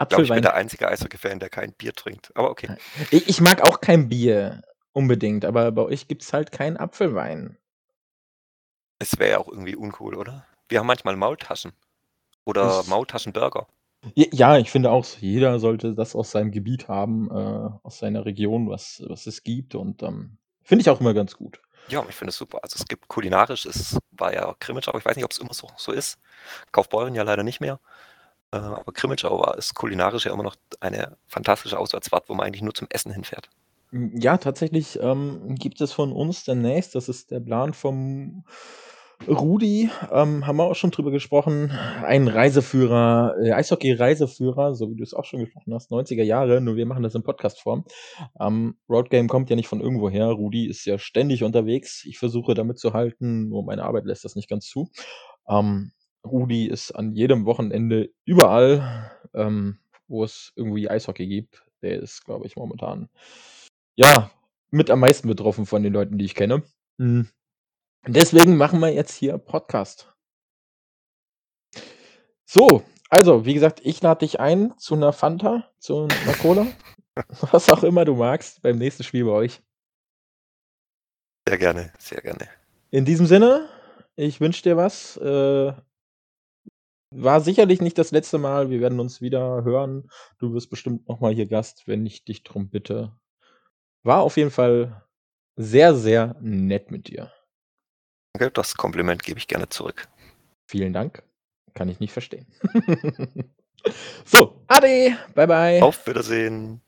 Speaker 2: Ich glaube, ich bin
Speaker 1: Apfelwein.
Speaker 2: der einzige Eishockey-Fan, der kein Bier trinkt, aber okay.
Speaker 1: I ich mag auch kein Bier unbedingt, aber bei euch gibt's halt keinen Apfelwein.
Speaker 2: Es wäre ja auch irgendwie uncool, oder? Wir haben manchmal Maultaschen oder
Speaker 1: Ich
Speaker 2: Maultaschenburger.
Speaker 1: Ja, ich finde auch, jeder sollte das aus seinem Gebiet haben, äh, aus seiner Region, was was es gibt und, ähm, finde ich auch immer ganz gut.
Speaker 2: Ja, ich finde es super. Also, es gibt kulinarisch es war ja Krimitschau, ich weiß nicht, ob's immer so so ist. Kaufbeuren ja leider nicht mehr. Äh, aber Krimitschau war ist kulinarisch ja immer noch eine fantastische Auswärtsfahrt, wo man eigentlich nur zum Essen hinfährt.
Speaker 1: Hm, ja, tatsächlich, ähm, gibt es von uns demnächst das ist der Plan vom Rudi, ähm, haben wir auch schon drüber gesprochen, einen Reiseführer äh, Eishockey-Reiseführer, so wie du es auch schon gesprochen hast, 90er Jahre, nur wir machen das in Podcastform. Ähm, Road kommt ja nicht von irgendwoher. Rudi ist ja ständig unterwegs. Ich versuche da mitzuhalten, nur meine Arbeit lässt das nicht ganz zu. Ähm, Rudi ist an jedem Wochenende überall, ähm, wo es irgendwie Eishockey gibt. Der ist, glaube ich, momentan, ja, mit am meisten betroffen von den Leuten, die ich kenne. Hm, deswegen machen wir jetzt hier Podcast. So, also, wie gesagt, ich lade dich ein zu 'ner Fanta, zu 'ner Cola, was auch immer du magst beim nächsten Spiel bei euch.
Speaker 2: Sehr gerne, sehr gerne.
Speaker 1: In diesem Sinne, ich wünsche dir was. Äh, war sicherlich nicht das letzte Mal. Wir werden uns wieder hören. Du wirst bestimmt noch mal hier Gast, wenn ich dich drum bitte. War auf jeden Fall sehr, sehr nett mit dir.
Speaker 2: Danke, das Kompliment gebe ich gerne zurück.
Speaker 1: Vielen Dank. Kann ich nicht verstehen. So, ade, bye bye.
Speaker 2: Auf Wiedersehen.